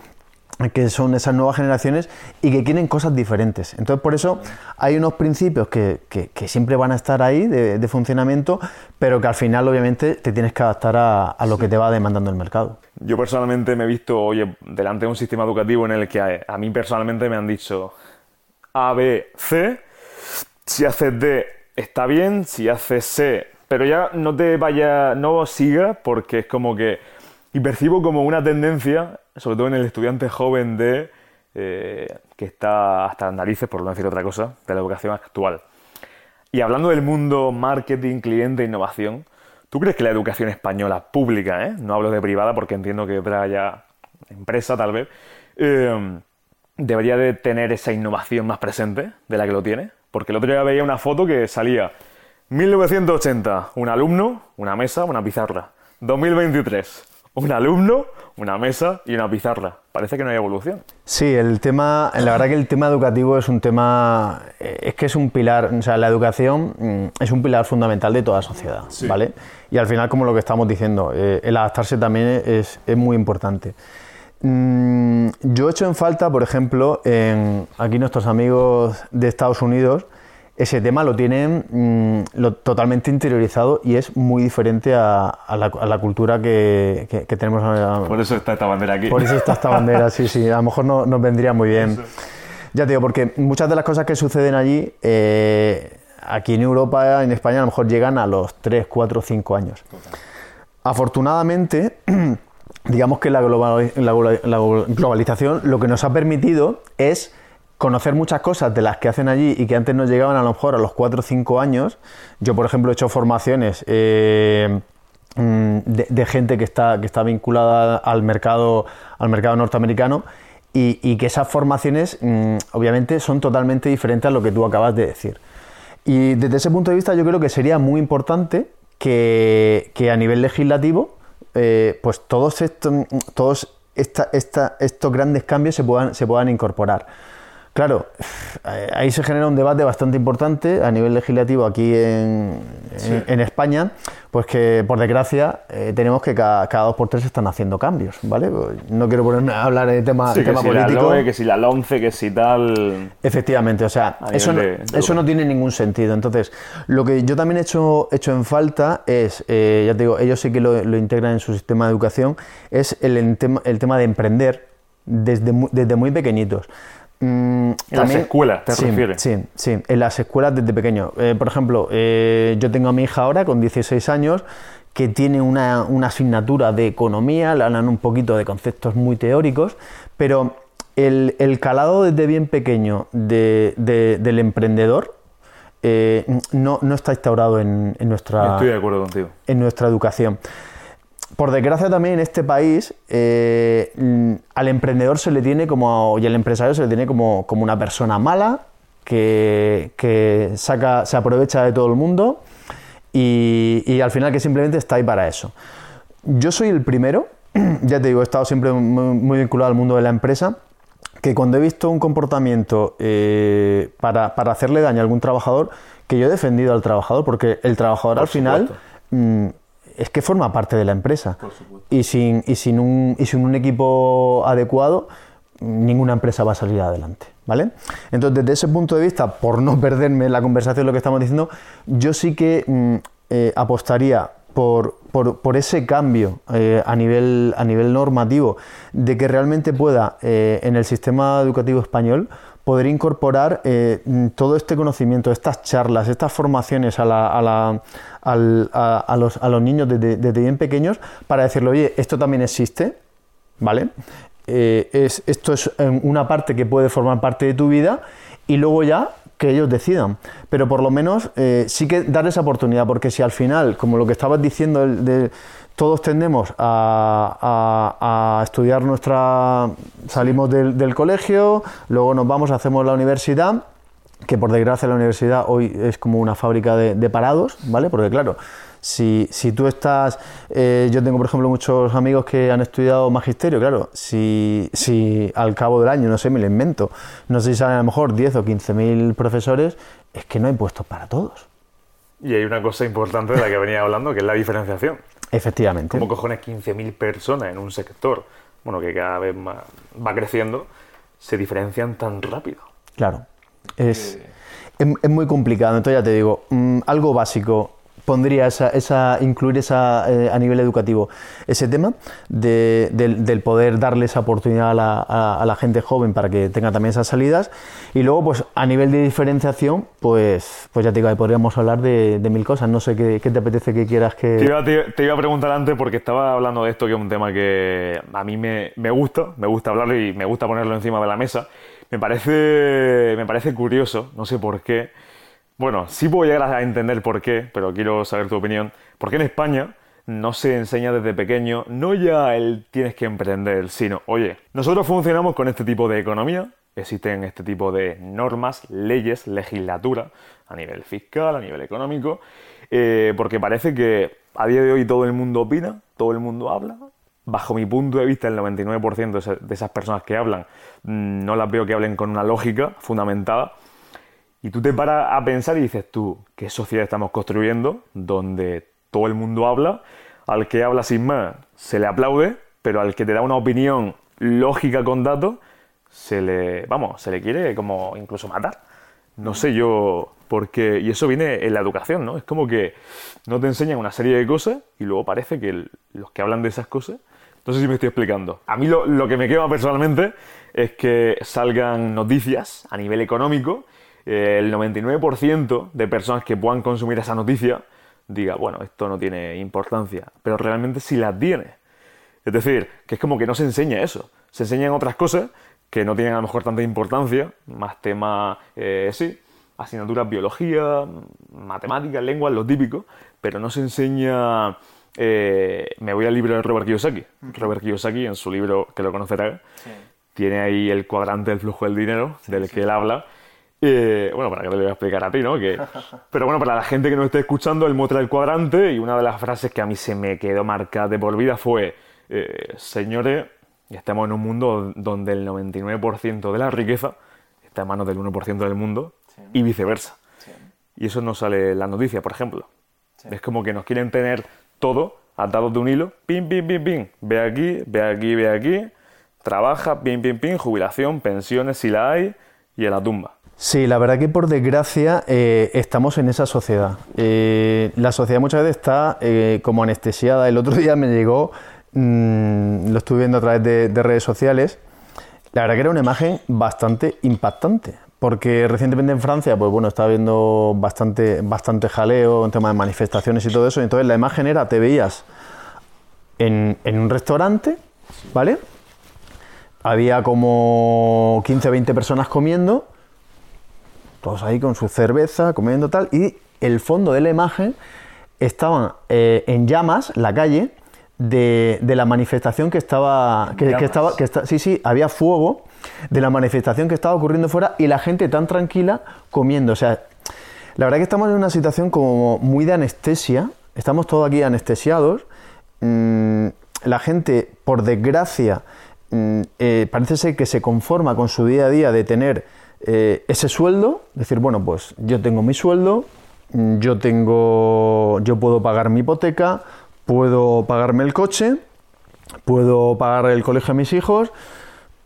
que son esas nuevas generaciones y que quieren cosas diferentes. Entonces, por eso hay unos principios que, siempre van a estar ahí de, funcionamiento, pero que al final, obviamente, te tienes que adaptar a, lo que te va demandando el mercado. Yo personalmente me he visto, oye, delante de un sistema educativo en el que a, mí personalmente me han dicho A, B, C, si haces D está bien, si haces C, pero ya no te vaya, no siga porque es como que y percibo como una tendencia, sobre todo en el estudiante joven de eh, que está hasta las narices, por no decir otra cosa, de la educación actual. Y hablando del mundo marketing, cliente, innovación, ¿tú crees que la educación española pública, eh, no hablo de privada porque entiendo que haya empresa tal vez, eh, debería de tener esa innovación más presente de la que lo tiene? Porque el otro día veía una foto que salía 1980, un alumno, una mesa, una pizarra. 2023, un alumno, una mesa y una pizarra. Parece que no hay evolución. Sí, el tema, la verdad que el tema educativo es un tema, eh, es que es un pilar, o sea, la educación mm, es un pilar fundamental de toda sociedad, ¿vale? Y al final, como lo que estamos diciendo, eh, el adaptarse también es, muy importante. Mm, yo he hecho en falta, por ejemplo, en aquí nuestros amigos de Estados Unidos, ese tema lo tienen mm, lo, totalmente interiorizado y es muy diferente a, la, cultura que, tenemos. Por eso está esta bandera aquí. Por eso está esta bandera, sí, sí. A lo mejor no, nos vendría muy bien. Ya te digo, porque muchas de las cosas que suceden allí, eh, aquí en Europa, en España, a lo mejor llegan a los 3, 4, 5 años. Afortunadamente, digamos que la, globalización lo que nos ha permitido es conocer muchas cosas de las que hacen allí y que antes nos llegaban a lo mejor a los 4 o 5 años. Yo, por ejemplo, he hecho formaciones eh, mm, de, gente que está, que está vinculada al mercado, al mercado norteamericano y, que esas formaciones mm, obviamente son totalmente diferentes a lo que tú acabas de decir. Y desde ese punto de vista yo creo que sería muy importante que, a nivel legislativo eh, pues todos estos, todos estos grandes cambios se puedan, se puedan incorporar. Claro, ahí se genera un debate bastante importante a nivel legislativo aquí en, España, pues que por desgracia eh, tenemos que cada, dos por tres están haciendo cambios, ¿vale? Pues no quiero ponerme a hablar de tema, sí, tema que político. Si la que si la LONCE, que si tal. Efectivamente, o sea, eso no, eso no tiene ningún sentido. Entonces, lo que yo también he hecho, hecho en falta es, eh, ya te digo, ellos sí que lo, integran en su sistema de educación, es el, tema, el tema de emprender desde desde muy pequeñitos. Mm, en las escuelas, ¿te sí, refieres? Sí, sí, en las escuelas desde pequeño. Eh, por ejemplo, eh, yo tengo a mi hija ahora con 16 años que tiene una, asignatura de economía, le hablan un poquito de conceptos muy teóricos, pero el, calado desde bien pequeño del emprendedor eh, no, está instaurado en, nuestra, Estoy de acuerdo contigo. en nuestra educación por desgracia también en este país eh, mm, al emprendedor se le tiene como y al empresario se le tiene como, como una persona mala que, saca, se aprovecha de todo el mundo y, al final que simplemente está ahí para eso. Yo soy el primero, ya te digo, he estado siempre muy, vinculado al mundo de la empresa, que cuando he visto un comportamiento eh, para, hacerle daño a algún trabajador, que yo he defendido al trabajador, porque el trabajador al final es que forma parte de la empresa. Y sin, y, sin un, y sin un equipo adecuado, ninguna empresa va a salir adelante. ¿Vale? Entonces, desde ese punto de vista, por no perderme la conversación lo que estamos diciendo, yo sí que mm, eh, apostaría por, por, ese cambio eh, a, nivel, a nivel normativo, de que realmente pueda eh, en el sistema educativo español poder incorporar eh, todo este conocimiento, estas charlas, estas formaciones a, la, a, los, a los, niños desde, bien pequeños para decirle, oye, esto también existe, ¿vale? Eh, es, esto es eh, una parte que puede formar parte de tu vida y luego ya que ellos decidan. Pero por lo menos sí que dar esa oportunidad, porque si al final, como lo que estabas diciendo de, todos tendemos a, estudiar nuestra... salimos del, colegio, luego nos vamos, hacemos la universidad, que por desgracia la universidad hoy es como una fábrica de, parados, ¿vale? Porque claro, si, tú estás... Eh, yo tengo, por ejemplo, muchos amigos que han estudiado magisterio, claro, si, si al cabo del año, no sé, me lo invento, no sé si salen a lo mejor 10 o 15 mil profesores, es que no hay puestos para todos. Y hay una cosa importante de la que venía hablando, que es la diferenciación. Efectivamente. ¿Cómo cojones 15.000 personas en un sector, bueno, que cada vez más va creciendo, se diferencian tan rápido? Claro. Es, es, muy complicado. Entonces ya te digo, mm, algo básico pondría esa, esa incluir esa, eh, a nivel educativo ese tema del, poder darle esa oportunidad a la, gente joven para que tenga también esas salidas. Y luego pues a nivel de diferenciación pues pues ya te digo ahí podríamos hablar de, mil cosas. No sé qué, te apetece que quieras que te iba, a preguntar antes porque estaba hablando de esto que es un tema que a mí me, me gusta me gusta hablarlo y me gusta ponerlo encima de la mesa. Me parece me parece curioso no sé por qué bueno, sí puedo llegar a entender por qué, pero quiero saber tu opinión. ¿Por qué en España no se enseña desde pequeño, no ya el tienes que emprender, sino, oye, nosotros funcionamos con este tipo de economía, existen este tipo de normas, leyes, legislatura, a nivel fiscal, a nivel económico, eh, porque parece que a día de hoy todo el mundo opina, todo el mundo habla. Bajo mi punto de vista, el 99% de esas personas que hablan mm, no las veo que hablen con una lógica fundamentada y tú te paras a pensar y dices tú, ¿qué sociedad estamos construyendo donde todo el mundo habla? Al que habla sin más se le aplaude, pero al que te da una opinión lógica con datos, se le, vamos, se le quiere como incluso matar. No sé yo por qué, y eso viene en la educación, ¿no? Es como que no te enseñan una serie de cosas y luego parece que los que hablan de esas cosas, no sé si me estoy explicando. A mí lo, lo que me quema personalmente es que salgan noticias a nivel económico, el 99% de personas que puedan consumir esa noticia diga, bueno, esto no tiene importancia, pero realmente sí la tiene. Es decir, que es como que no se enseña eso, se enseñan otras cosas que no tienen a lo mejor tanta importancia, más temas, eh, sí, asignaturas biología, matemáticas, lenguas, lo típico, pero no se enseña... Eh, me voy al libro de Robert Kiyosaki. Robert Kiyosaki, en su libro, que lo conocerá, tiene ahí el cuadrante del flujo del dinero, del que él habla. Bueno, para que te lo voy a explicar a ti, ¿no? Que, pero bueno, para la gente que no esté escuchando, él muestra el cuadrante y una de las frases que a mí se me quedó marcada de por vida fue, eh, señores, estamos en un mundo donde el 99% de la riqueza está en manos del 1% del mundo y viceversa. Y eso no sale en las noticias, por ejemplo. Es como que nos quieren tener todo atados de un hilo, pim, pim, pim, pim, ve aquí, ve aquí, ve aquí, trabaja, pim, pim, pim, jubilación, pensiones si la hay, y en la tumba. Sí, la verdad que por desgracia eh, estamos en esa sociedad. Eh, la sociedad muchas veces está eh, como anestesiada. El otro día me llegó, mm, lo estuve viendo a través de, de redes sociales, la verdad que era una imagen bastante impactante porque recientemente en Francia, pues bueno, estaba viendo bastante, bastante jaleo, en tema de manifestaciones y todo eso, entonces la imagen era, te veías en, un restaurante, ¿vale? Había como 15 20 personas comiendo, todos ahí con su cerveza, comiendo tal, y el fondo de la imagen estaban eh, en llamas, la calle, de, la manifestación que estaba, que, estaba, que está, sí, sí, había fuego de la manifestación que estaba ocurriendo fuera y la gente tan tranquila comiendo. O sea, la verdad que estamos en una situación como muy de anestesia, estamos todos aquí anestesiados. Mm, la gente, por desgracia, mm, eh, parece ser que se conforma con su día a día de tener eh, ese sueldo, decir, bueno, pues yo tengo mi sueldo, mm, yo tengo, yo puedo pagar mi hipoteca, puedo pagarme el coche, puedo pagar el colegio a mis hijos,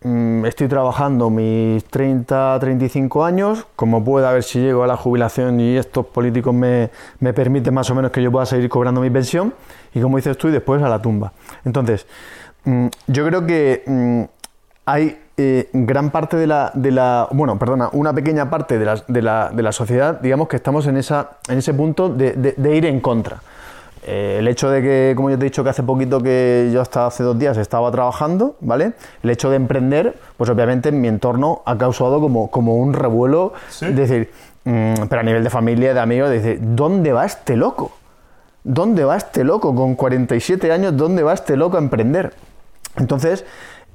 Mm, estoy trabajando mis 30, 35 años, como pueda ver si llego a la jubilación y estos políticos me, me, permiten más o menos que yo pueda seguir cobrando mi pensión y como dices tú, y después a la tumba. Entonces, mm, yo creo que hay eh, gran parte de la, de la, bueno, perdona, una pequeña parte de la, de la, de la sociedad, digamos que estamos en, esa, en ese punto de, de ir en contra. Eh, el hecho de que, como yo te he dicho que hace poquito que yo hasta hace dos días estaba trabajando, ¿vale? El hecho de emprender, pues obviamente en mi entorno ha causado como, como un revuelo, es decir, mm, pero a nivel de familia, de amigos, de decir, ¿dónde va este loco? ¿Dónde va este loco? Con 47 años, ¿dónde va este loco a emprender? Entonces,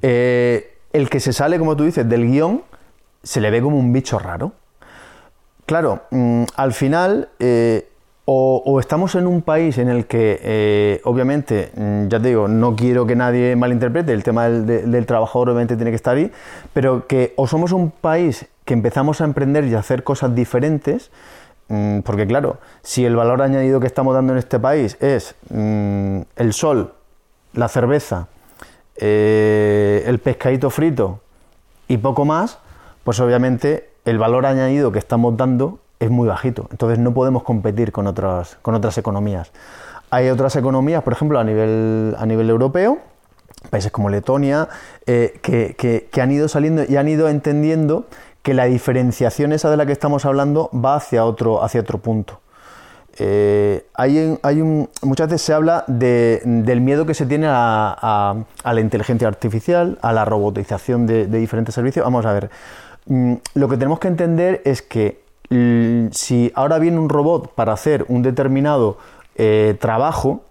eh, el que se sale, como tú dices, del guion, se le ve como un bicho raro. Claro, mm, al final... Eh, o, estamos en un país en el que, eh, obviamente, mm, ya te digo, no quiero que nadie malinterprete, el tema del, trabajador obviamente tiene que estar ahí, pero que o somos un país que empezamos a emprender y a hacer cosas diferentes, mm, porque claro, si el valor añadido que estamos dando en este país es el sol, la cerveza, eh, el pescadito frito y poco más, pues obviamente el valor añadido que estamos dando es muy bajito. Entonces no podemos competir con otras, con otras economías. Hay otras economías, por ejemplo, a nivel, a nivel europeo, países como Letonia, eh, que, han ido saliendo y han ido entendiendo que la diferenciación esa de la que estamos hablando va hacia otro, hacia otro punto. Eh, hay, muchas veces se habla del miedo que se tiene a, la inteligencia artificial, a la robotización de, de diferentes servicios. Vamos a ver, mm, lo que tenemos que entender es que si ahora viene un robot para hacer un determinado eh, trabajo,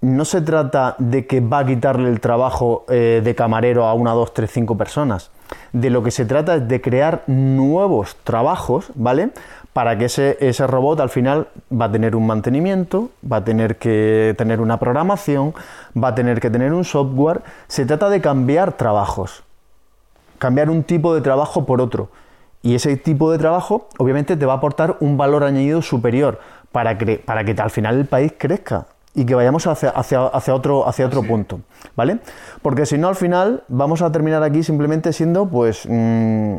no se trata de que va a quitarle el trabajo eh, de camarero a una, dos, tres, cinco personas. De lo que se trata es de crear nuevos trabajos, ¿vale? Para que ese, ese robot al final va a tener un mantenimiento, va a tener que tener una programación, va a tener que tener un software. Se trata de cambiar trabajos, cambiar un tipo de trabajo por otro. Y ese tipo de trabajo obviamente te va a aportar un valor añadido superior para que, para que al final el país crezca y que vayamos hacia, hacia, hacia otro, hacia otro punto, ¿vale? Porque si no, al final vamos a terminar aquí simplemente siendo, pues, mm,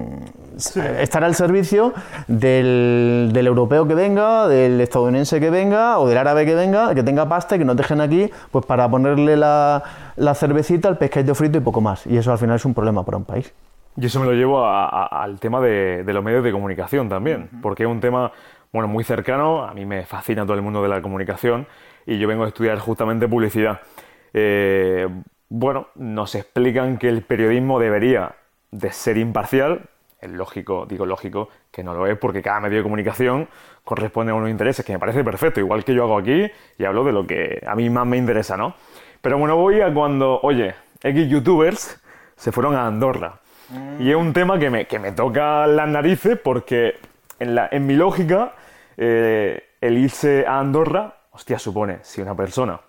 estar al servicio del, del, europeo que venga, del estadounidense que venga o del árabe que venga, que tenga pasta y que nos dejen aquí, pues, para ponerle la, la cervecita, el pescadito frito y poco más. Y eso al final es un problema para un país. Y eso me lo llevo al tema de, de, los medios de comunicación también, porque es un tema, bueno, muy cercano, a mí me fascina todo el mundo de la comunicación y yo vengo a estudiar justamente publicidad. Eh, bueno, nos explican que el periodismo debería de ser imparcial. Es lógico, digo lógico, que no lo es porque cada medio de comunicación corresponde a unos intereses, que me parece perfecto, igual que yo hago aquí y hablo de lo que a mí más me interesa, ¿no? Pero bueno, voy a cuando, oye, X youtubers se fueron a Andorra. Mm. Y es un tema que me, que me toca las narices porque en, la, en mi lógica eh, el irse a Andorra hostia, supone, si una persona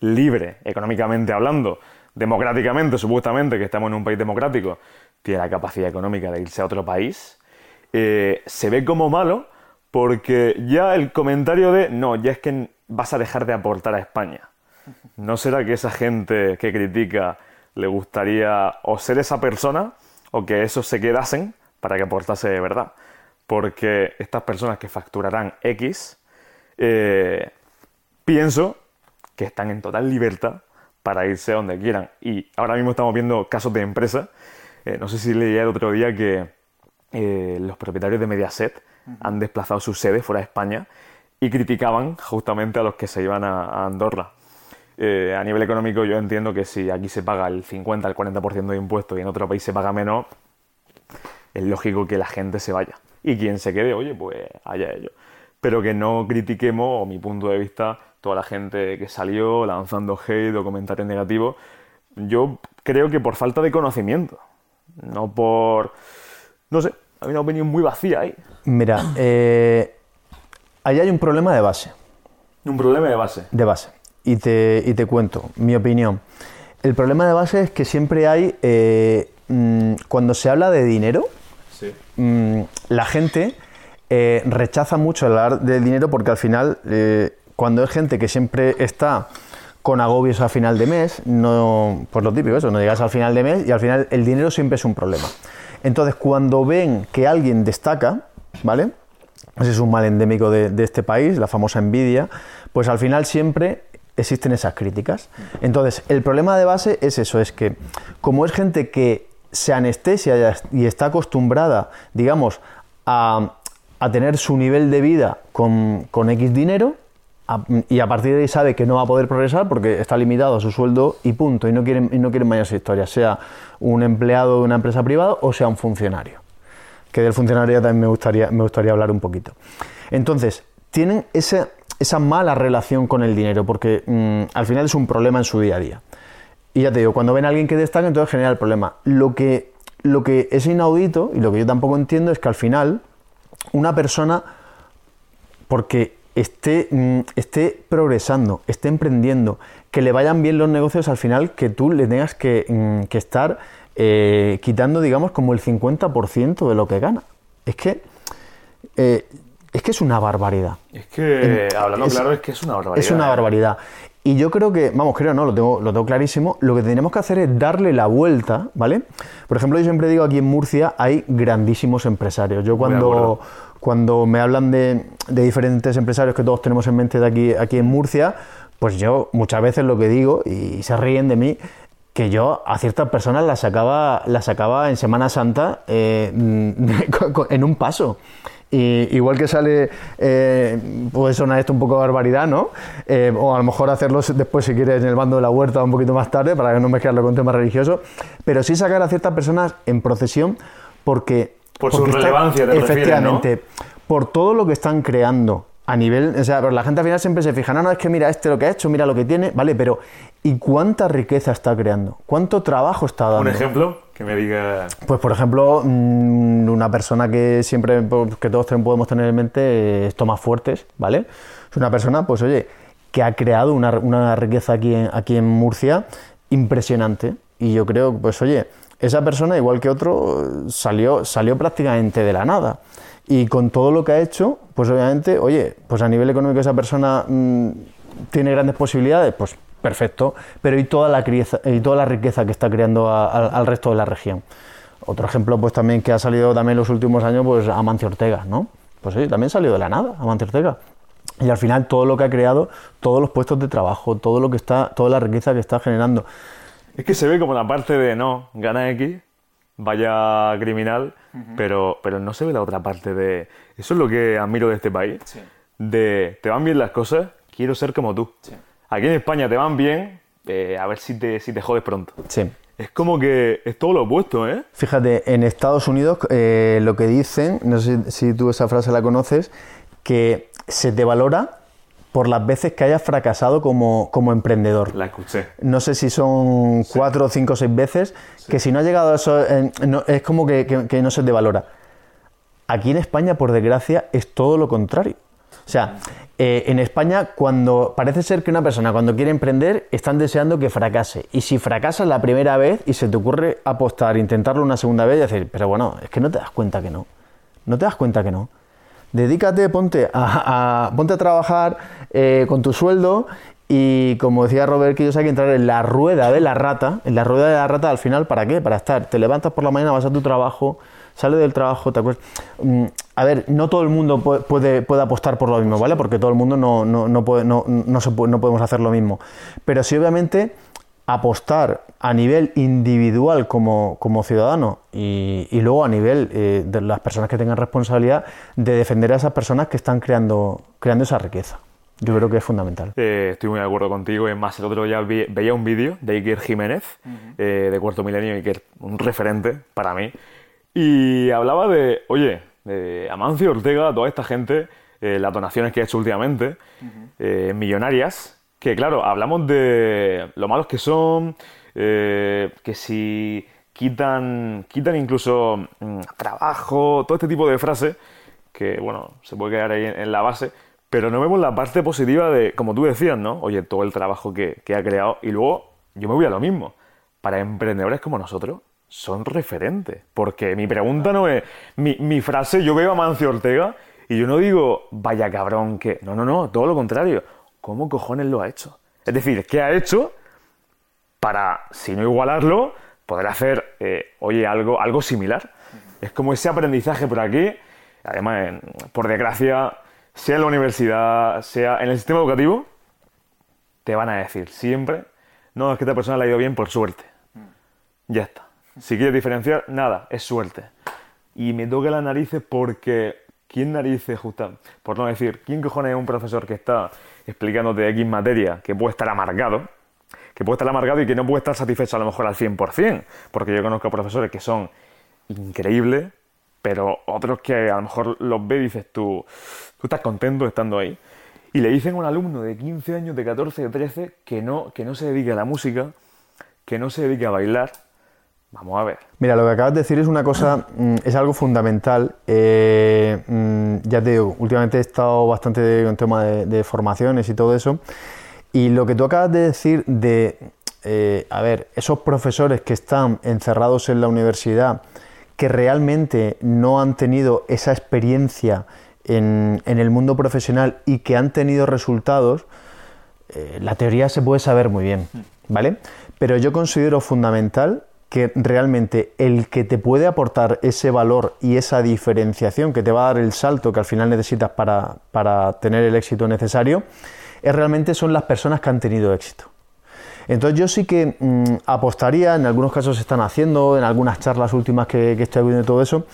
libre, económicamente hablando, democráticamente, supuestamente, que estamos en un país democrático, tiene la capacidad económica de irse a otro país, eh, se ve como malo porque ya el comentario de, no, ya es que vas a dejar de aportar a España. ¿No será que esa gente que critica le gustaría o ser esa persona o que esos se quedasen para que aportase de verdad? Porque estas personas que facturarán X eh, pienso que están en total libertad para irse a donde quieran. Y ahora mismo estamos viendo casos de empresas. Eh, no sé si leí el otro día que eh, los propietarios de Mediaset han desplazado su sede fuera de España y criticaban justamente a los que se iban a, Andorra. a nivel económico yo entiendo que si aquí se paga el 50, el 40% de impuestos y en otro país se paga menos, es lógico que la gente se vaya. Y quien se quede, oye, pues allá ellos pero que no critiquemos, o mi punto de vista, toda la gente que salió lanzando hate o comentarios negativos. Yo creo que por falta de conocimiento, no por... No sé, hay una opinión muy vacía ahí. Mira, eh, ahí hay un problema de base. Un problema de base. De base. Y te, y te cuento mi opinión. El problema de base es que siempre hay, eh, mm, cuando se habla de dinero, sí. Mm, la gente eh, rechaza mucho hablar del dinero porque al final, eh, cuando es gente que siempre está con agobios a final de mes, no, pues lo típico, eso, no llegas al final de mes y al final el dinero siempre es un problema. Entonces, cuando ven que alguien destaca, ¿vale? Ese es un mal endémico de, de este país, la famosa envidia, pues al final siempre existen esas críticas. Entonces, el problema de base es eso, es que como es gente que se anestesia y está acostumbrada, digamos, a a tener su nivel de vida con, X dinero y a partir de ahí sabe que no va a poder progresar porque está limitado a su sueldo y punto. Y no quieren, y no quieren historias, sea un empleado de una empresa privada o sea un funcionario. Que del funcionario también me gustaría, me gustaría hablar un poquito. Entonces, tienen esa, esa mala relación con el dinero porque mm, al final es un problema en su día a día. Y ya te digo, cuando ven a alguien que destaca, entonces genera el problema. Lo que, lo que es inaudito y lo que yo tampoco entiendo es que al final una persona porque esté, mm, esté progresando, esté emprendiendo, que le vayan bien los negocios al final, que tú le tengas que, mm, estar eh, quitando, digamos, como el 50% de lo que gana. Es que, eh, es que es una barbaridad. Es que, hablando claro, es que es una barbaridad. Es una barbaridad. Y yo creo que, vamos, creo no, lo tengo, lo tengo clarísimo, lo que tenemos que hacer es darle la vuelta, ¿vale? Por ejemplo, yo siempre digo aquí en Murcia hay grandísimos empresarios. Yo cuando, cuando me hablan de, diferentes empresarios que todos tenemos en mente de aquí, aquí en Murcia, pues yo muchas veces lo que digo, y se ríen de mí, que yo a ciertas personas las sacaba, las sacaba en Semana Santa eh, en un paso. Y igual que sale, eh, puede sonar esto un poco barbaridad, ¿no? Eh, o a lo mejor hacerlo después, si quieres, en el bando de la huerta un poquito más tarde, para que no mezclarlo con temas religiosos, pero sí sacar a ciertas personas en procesión porque... Por su relevancia, te Efectivamente, por todo lo que están creando a nivel, o sea, la gente al final siempre se fija, no, no, es que mira este lo que ha hecho, mira lo que tiene, vale, pero ¿y cuánta riqueza está creando? ¿Cuánto trabajo está dando? Un ejemplo me diga... Pues por ejemplo, mm, una persona que siempre, pues, que todos podemos tener en mente es Tomás Fuertes, ¿vale? Es una persona, pues oye, que ha creado una, riqueza aquí en, aquí en Murcia impresionante y yo creo, pues oye, esa persona, igual que otro, salió, salió prácticamente de la nada. Y con todo lo que ha hecho, pues obviamente, oye, pues a nivel económico esa persona mm, tiene grandes posibilidades, pues perfecto, pero y toda la, y toda la riqueza que está creando al resto de la región. Otro ejemplo, pues también que ha salido también en los últimos años, pues Amancio Ortega, ¿no? Pues sí, también salió de la nada, Amancio Ortega. Y al final todo lo que ha creado, todos los puestos de trabajo, todo lo que está, toda la riqueza que está generando. Es que se ve como la parte de no, gana X, vaya criminal, pero, pero no se ve la otra parte de. Eso es lo que admiro de este país. De te van bien las cosas, quiero ser como tú. Aquí en España te van bien, eh, a ver si te, si te jodes pronto. Sí. Es como que es todo lo opuesto, ¿eh? Fíjate, en Estados Unidos eh, lo que dicen, no sé si tú esa frase la conoces, que se te valora por las veces que hayas fracasado como, como emprendedor. La escuché. No sé si son cuatro, cinco o seis veces, que si no ha llegado a eso, es como que, que no se te valora. Aquí en España, por desgracia, es todo lo contrario. O sea, eh, en España, cuando parece ser que una persona cuando quiere emprender, están deseando que fracase. Y si fracasas la primera vez y se te ocurre apostar, intentarlo una segunda vez y decir, pero bueno, es que no te das cuenta que no. No te das cuenta que no. Dedícate, ponte a, ponte a trabajar eh, con tu sueldo y como decía Robert, que yo sé que entrar en la rueda de la rata, en la rueda de la rata al final, ¿para qué? Para estar, te levantas por la mañana, vas a tu trabajo, sale del trabajo, te acuerdas. Mm, a ver, no todo el mundo puede, puede, apostar por lo mismo, ¿vale? Porque todo el mundo no, no, no, puede, no, no, se no podemos hacer lo mismo. Pero sí, obviamente, apostar a nivel individual como, como ciudadano y, y, luego a nivel eh, de las personas que tengan responsabilidad de defender a esas personas que están creando, creando esa riqueza. Yo creo que es fundamental. Eh, estoy muy de acuerdo contigo. Es más, el otro día veía un vídeo de Iker Jiménez, eh, de Cuarto Milenio, Iker, un referente para mí. Y hablaba de, oye, de Amancio Ortega, toda esta gente, eh, las donaciones que ha hecho últimamente, eh, millonarias, que claro, hablamos de lo malos que son, eh, que si quitan, quitan incluso mm, trabajo, todo este tipo de frases, que bueno, se puede quedar ahí en, la base, pero no vemos la parte positiva de, como tú decías, ¿no? Oye, todo el trabajo que, que ha creado, y luego yo me voy a lo mismo. Para emprendedores como nosotros, son referentes. Porque mi pregunta no es, mi, frase, yo veo a Mancio Ortega y yo no digo, vaya cabrón que... No, no, no, todo lo contrario. ¿Cómo cojones lo ha hecho? Es decir, ¿qué ha hecho para, si no igualarlo, poder hacer, eh, oye, algo, algo similar? Es como ese aprendizaje por aquí, además, por desgracia, sea en la universidad, sea en el sistema educativo, te van a decir siempre, no, es que esta persona le ha ido bien por suerte. Ya está. Si quieres diferenciar, nada, es suerte. Y me toca las narices porque ¿quién narices, justo? Por no decir, ¿quién cojones es un profesor que está explicándote X materia que puede estar amargado? Que puede estar amargado y que no puede estar satisfecho a lo mejor al 100%. Porque yo conozco profesores que son increíbles, pero otros que a lo mejor los ve y dices tú, tú estás contento estando ahí. Y le dicen a un alumno de 15 años, de 14, de 13, que no, que no se dedique a la música, que no se dedique a bailar, Vamos a ver. Mira, lo que acabas de decir es una cosa, mm, es algo fundamental. Eh, mm, ya te digo, últimamente he estado bastante con tema de, formaciones y todo eso. Y lo que tú acabas de decir de, eh, a ver, esos profesores que están encerrados en la universidad, que realmente no han tenido esa experiencia en, el mundo profesional y que han tenido resultados, eh, la teoría se puede saber muy bien, ¿vale? Pero yo considero fundamental que realmente el que te puede aportar ese valor y esa diferenciación que te va a dar el salto que al final necesitas para, tener el éxito necesario, es realmente son las personas que han tenido éxito. Entonces yo sí que mm, apostaría, en algunos casos se están haciendo, en algunas charlas últimas que, estoy viendo todo eso,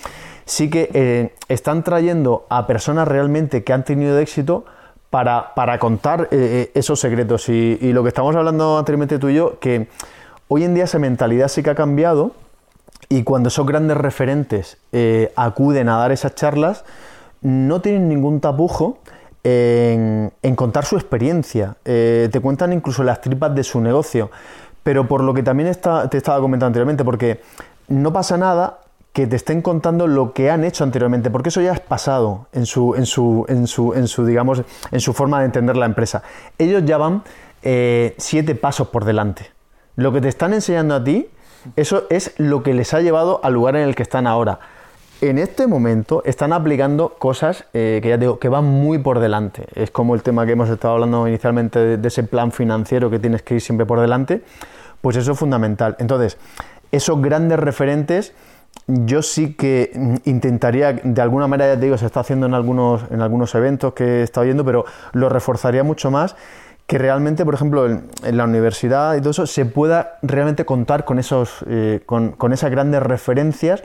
sí que eh, están trayendo a personas realmente que han tenido éxito para, contar eh, eh, esos secretos. Y, y, lo que estamos hablando anteriormente tú y yo, que Hoy en día esa mentalidad sí que ha cambiado y cuando esos grandes referentes eh, acuden a dar esas charlas, no tienen ningún tapujo en, contar su experiencia. Eh, te cuentan incluso las tripas de su negocio. Pero por lo que también te estaba comentando anteriormente, porque no pasa nada que te estén contando lo que han hecho anteriormente, porque eso ya es pasado en su, en su, en su, en su digamos, en su forma de entender la empresa. Ellos ya van eh, siete pasos por delante. Lo que te están enseñando a ti, eso es lo que les ha llevado al lugar en el que están ahora. en este momento están aplicando cosas eh, que ya digo que van muy por delante. Es como el tema que hemos estado hablando inicialmente de, de, ese plan financiero que tienes que ir siempre por delante. Pues eso es fundamental. Entonces, esos grandes referentes, yo sí que intentaría, de alguna manera, ya te digo, se está haciendo en algunos, en algunos eventos que he estado viendo, pero lo reforzaría mucho más que realmente, por ejemplo, en, la universidad y todo eso, se pueda realmente contar con, esos, eh, con, con esas grandes referencias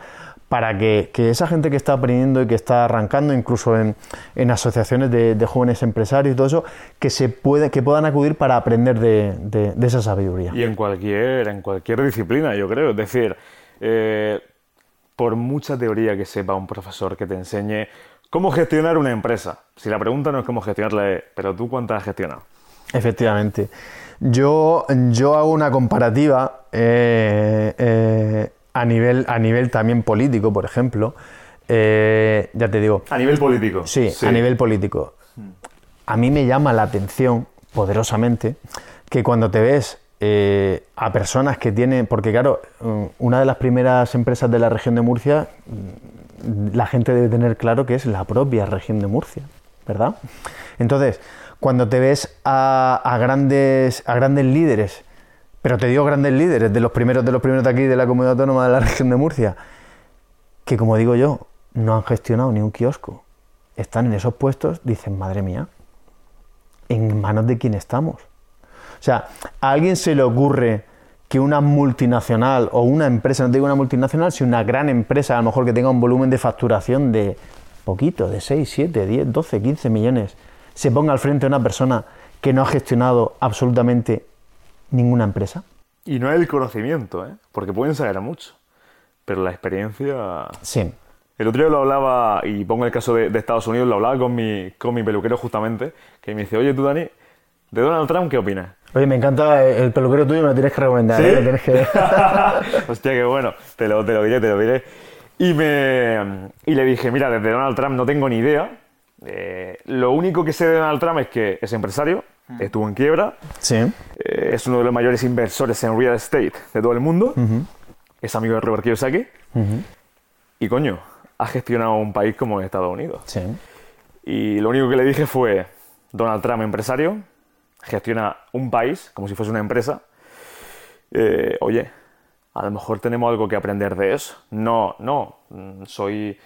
para que, esa gente que está aprendiendo y que está arrancando, incluso en, asociaciones de, jóvenes empresarios y todo eso, que, se puede, que puedan acudir para aprender de, esa sabiduría. Y en cualquier, en cualquier disciplina, yo creo. Es decir, eh, por mucha teoría que sepa un profesor que te enseñe cómo gestionar una empresa, si la pregunta no es cómo gestionarla, pero tú cuántas has gestionado. Efectivamente. Yo, yo hago una comparativa. Eh, eh, a nivel, a nivel también político, por ejemplo, eh, ya te digo. A nivel político. Sí, a nivel político. A mí me llama la atención poderosamente que cuando te ves eh, a personas que tienen, porque claro, mm, una de las primeras empresas de la región de Murcia, mm, la gente debe tener claro que es la propia región de Murcia, ¿verdad? Entonces, cuando te ves a, a grandes, a grandes líderes pero te digo grandes líderes, de los primeros de los primeros de aquí de la comunidad autónoma de la región de Murcia, que como digo yo, no han gestionado ni un kiosco. Están en esos puestos, dicen, madre mía, ¿en manos de quién estamos? O sea, ¿a alguien se le ocurre que una multinacional o una empresa, no digo una multinacional, sino una gran empresa, a lo mejor que tenga un volumen de facturación de poquito, de 6, 7, 10, 12, 15 millones, se ponga al frente de una persona que no ha gestionado absolutamente ninguna empresa. Y no es el conocimiento, ¿eh? porque pueden saber mucho, pero la experiencia... Sí. El otro día lo hablaba, y pongo el caso de, Estados Unidos, lo hablaba con mi, con mi peluquero justamente, que me dice, oye tú Dani, ¿de Donald Trump qué opinas? Oye, me encanta el peluquero tuyo, me lo tienes que recomendar. ¿Sí? ¿eh? Tienes que... Hostia, qué bueno, te lo, te lo diré, te lo diré. Y, me, y le dije, mira, desde Donald Trump no tengo ni idea. Eh, lo único que sé de Donald Trump es que es empresario, estuvo en quiebra. Sí. Eh, es uno de los mayores inversores en real estate de todo el mundo. Es amigo de Robert Kiyosaki. Y coño, ha gestionado un país como Estados Unidos. Sí. Y lo único que le dije fue, Donald Trump, empresario, gestiona un país como si fuese una empresa. Eh, oye, a lo mejor tenemos algo que aprender de eso. No, no, soy,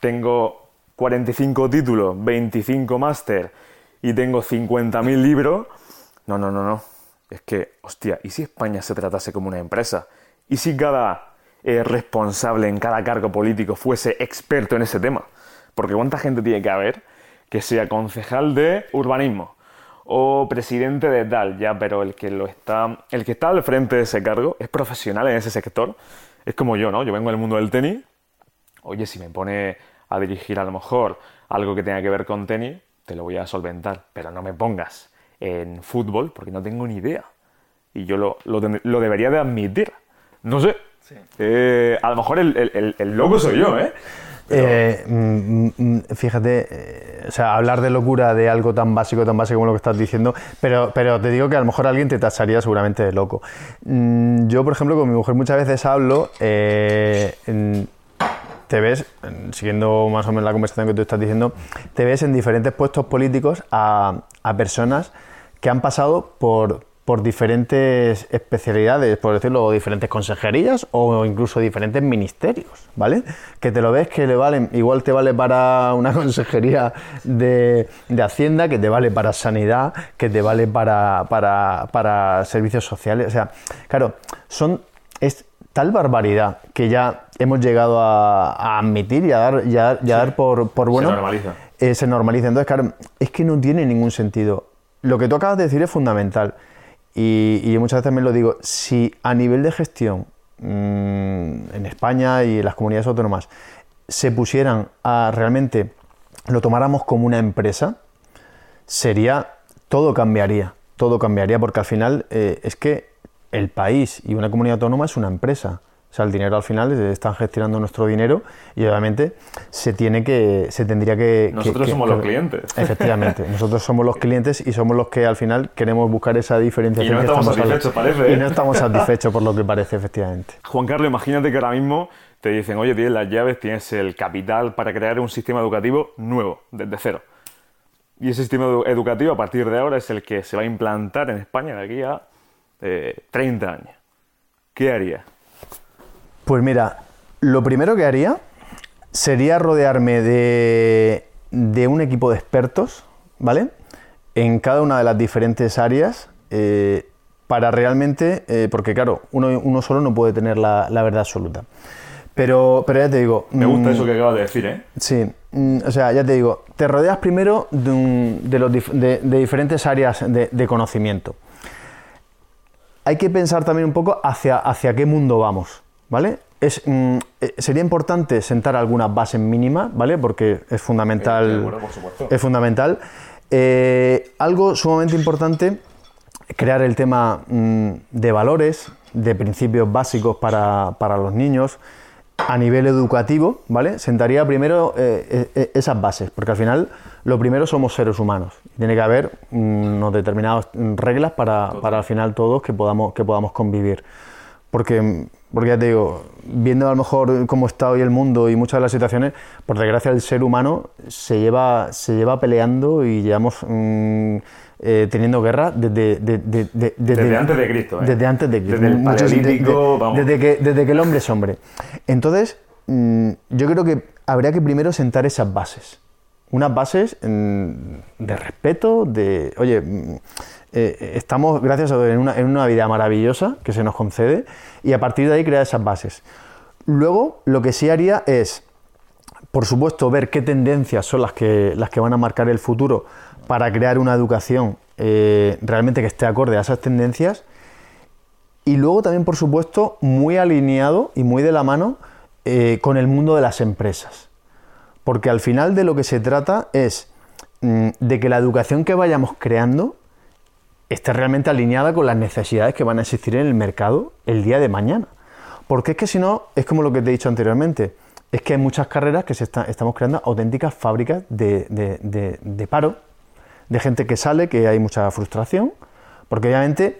tengo 45 títulos, 25 máster y tengo 50.000 libros. No, no, no, no. Es que, hostia, ¿y si España se tratase como una empresa? ¿Y si cada eh, responsable en cada cargo político fuese experto en ese tema? Porque ¿cuánta gente tiene que haber que sea concejal de urbanismo? o presidente de tal, ya, pero el que lo está, el que está al frente de ese cargo es profesional en ese sector. Es como yo, ¿no? Yo vengo del mundo del tenis. Oye, si me pone a dirigir a lo mejor algo que tenga que ver con tenis, te lo voy a solventar, pero no me pongas en fútbol porque no tengo ni idea. Y yo lo, lo, debería de admitir. No sé. Eh, a lo mejor el, el, loco soy yo, ¿eh? eh mm, mm, fíjate, eh, o sea, hablar de locura de algo tan básico, tan básico como lo que estás diciendo, pero, pero te digo que a lo mejor alguien te tasaría seguramente de loco. Mm, yo, por ejemplo, con mi mujer muchas veces hablo, te ves, siguiendo más o menos la conversación que tú estás diciendo, te ves en diferentes puestos políticos a, personas que han pasado por, por diferentes especialidades, por decirlo, diferentes consejerías o incluso diferentes ministerios, ¿vale? Que te lo ves que le valen, igual te vale para una consejería de, Hacienda, que te vale para sanidad, que te vale para, para, para servicios sociales. O sea, claro, son, es tal barbaridad que ya hemos llegado a, admitir y a dar, ya, dar por, por, bueno. Se normaliza. Eh, se normaliza. Entonces, claro, es que no tiene ningún sentido. Lo que tú acabas de decir es fundamental. Y, muchas veces me lo digo, si a nivel de gestión mm, en España y en las comunidades autónomas se pusieran a realmente lo tomáramos como una empresa, sería, todo cambiaría, todo cambiaría, porque al final eh, es que el país y una comunidad autónoma es una empresa. O sea, el dinero al final están gestionando nuestro dinero y obviamente se tiene que, se tendría que. Nosotros somos los clientes. Efectivamente, nosotros somos los clientes y somos los que al final queremos buscar esa diferenciación. Y no estamos satisfechos, parece. Y ¿eh? no estamos satisfechos por lo que parece, efectivamente. Juan Carlos, imagínate que ahora mismo te dicen, oye, tienes las llaves, tienes el capital para crear un sistema educativo nuevo, desde cero. Y ese sistema educativo a partir de ahora es el que se va a implantar en España de aquí a 30 eh, años. ¿Qué haría? Pues mira, lo primero que haría sería rodearme de, un equipo de expertos, ¿vale? En cada una de las diferentes áreas. Eh, para realmente, eh, porque claro, uno, solo no puede tener la, verdad absoluta. Pero, pero ya te digo... Me gusta mm, eso que acabas de decir, ¿eh? Sí, mm, o sea, ya te digo, te rodeas primero de, los de, diferentes áreas de, conocimiento. Hay que pensar también un poco hacia, hacia qué mundo vamos, ¿vale? Es, mm, eh, sería importante sentar algunas bases mínimas, ¿vale? Porque es fundamental. es fundamental. Eh, algo sumamente importante crear el tema mm, de valores, de principios básicos para, los niños a nivel educativo, ¿vale? Sentaría primero eh, eh, eh, esas bases, porque al final lo primero somos seres humanos. Tiene que haber mm, unas determinadas reglas para, al final todos que podamos, que podamos convivir. Porque, porque ya te digo, viendo a lo mejor cómo está hoy el mundo y muchas de las situaciones, por desgracia el ser humano se lleva, se lleva peleando y llevamos... Mm, eh, teniendo guerra desde, desde, antes de Cristo. ¿eh? Desde antes de Cristo. Desde el paleolítico, vamos. Desde que, desde que el hombre es hombre. Entonces, mm, yo creo que habría que primero sentar esas bases. Unas bases mm, de respeto, de, oye, mm, eh, estamos, gracias a Dios, en una, en una vida maravillosa que se nos concede y a partir de ahí crear esas bases. Luego, lo que sí haría es, por supuesto, ver qué tendencias son las que, las que van a marcar el futuro para crear una educación eh, realmente que esté acorde a esas tendencias y luego también, por supuesto, muy alineado y muy de la mano eh, con el mundo de las empresas. Porque al final de lo que se trata es mm, de que la educación que vayamos creando esté realmente alineada con las necesidades que van a existir en el mercado el día de mañana. Porque es que si no, es como lo que te he dicho anteriormente, es que hay muchas carreras que se estamos creando auténticas fábricas de paro de gente que sale, que hay mucha frustración, porque obviamente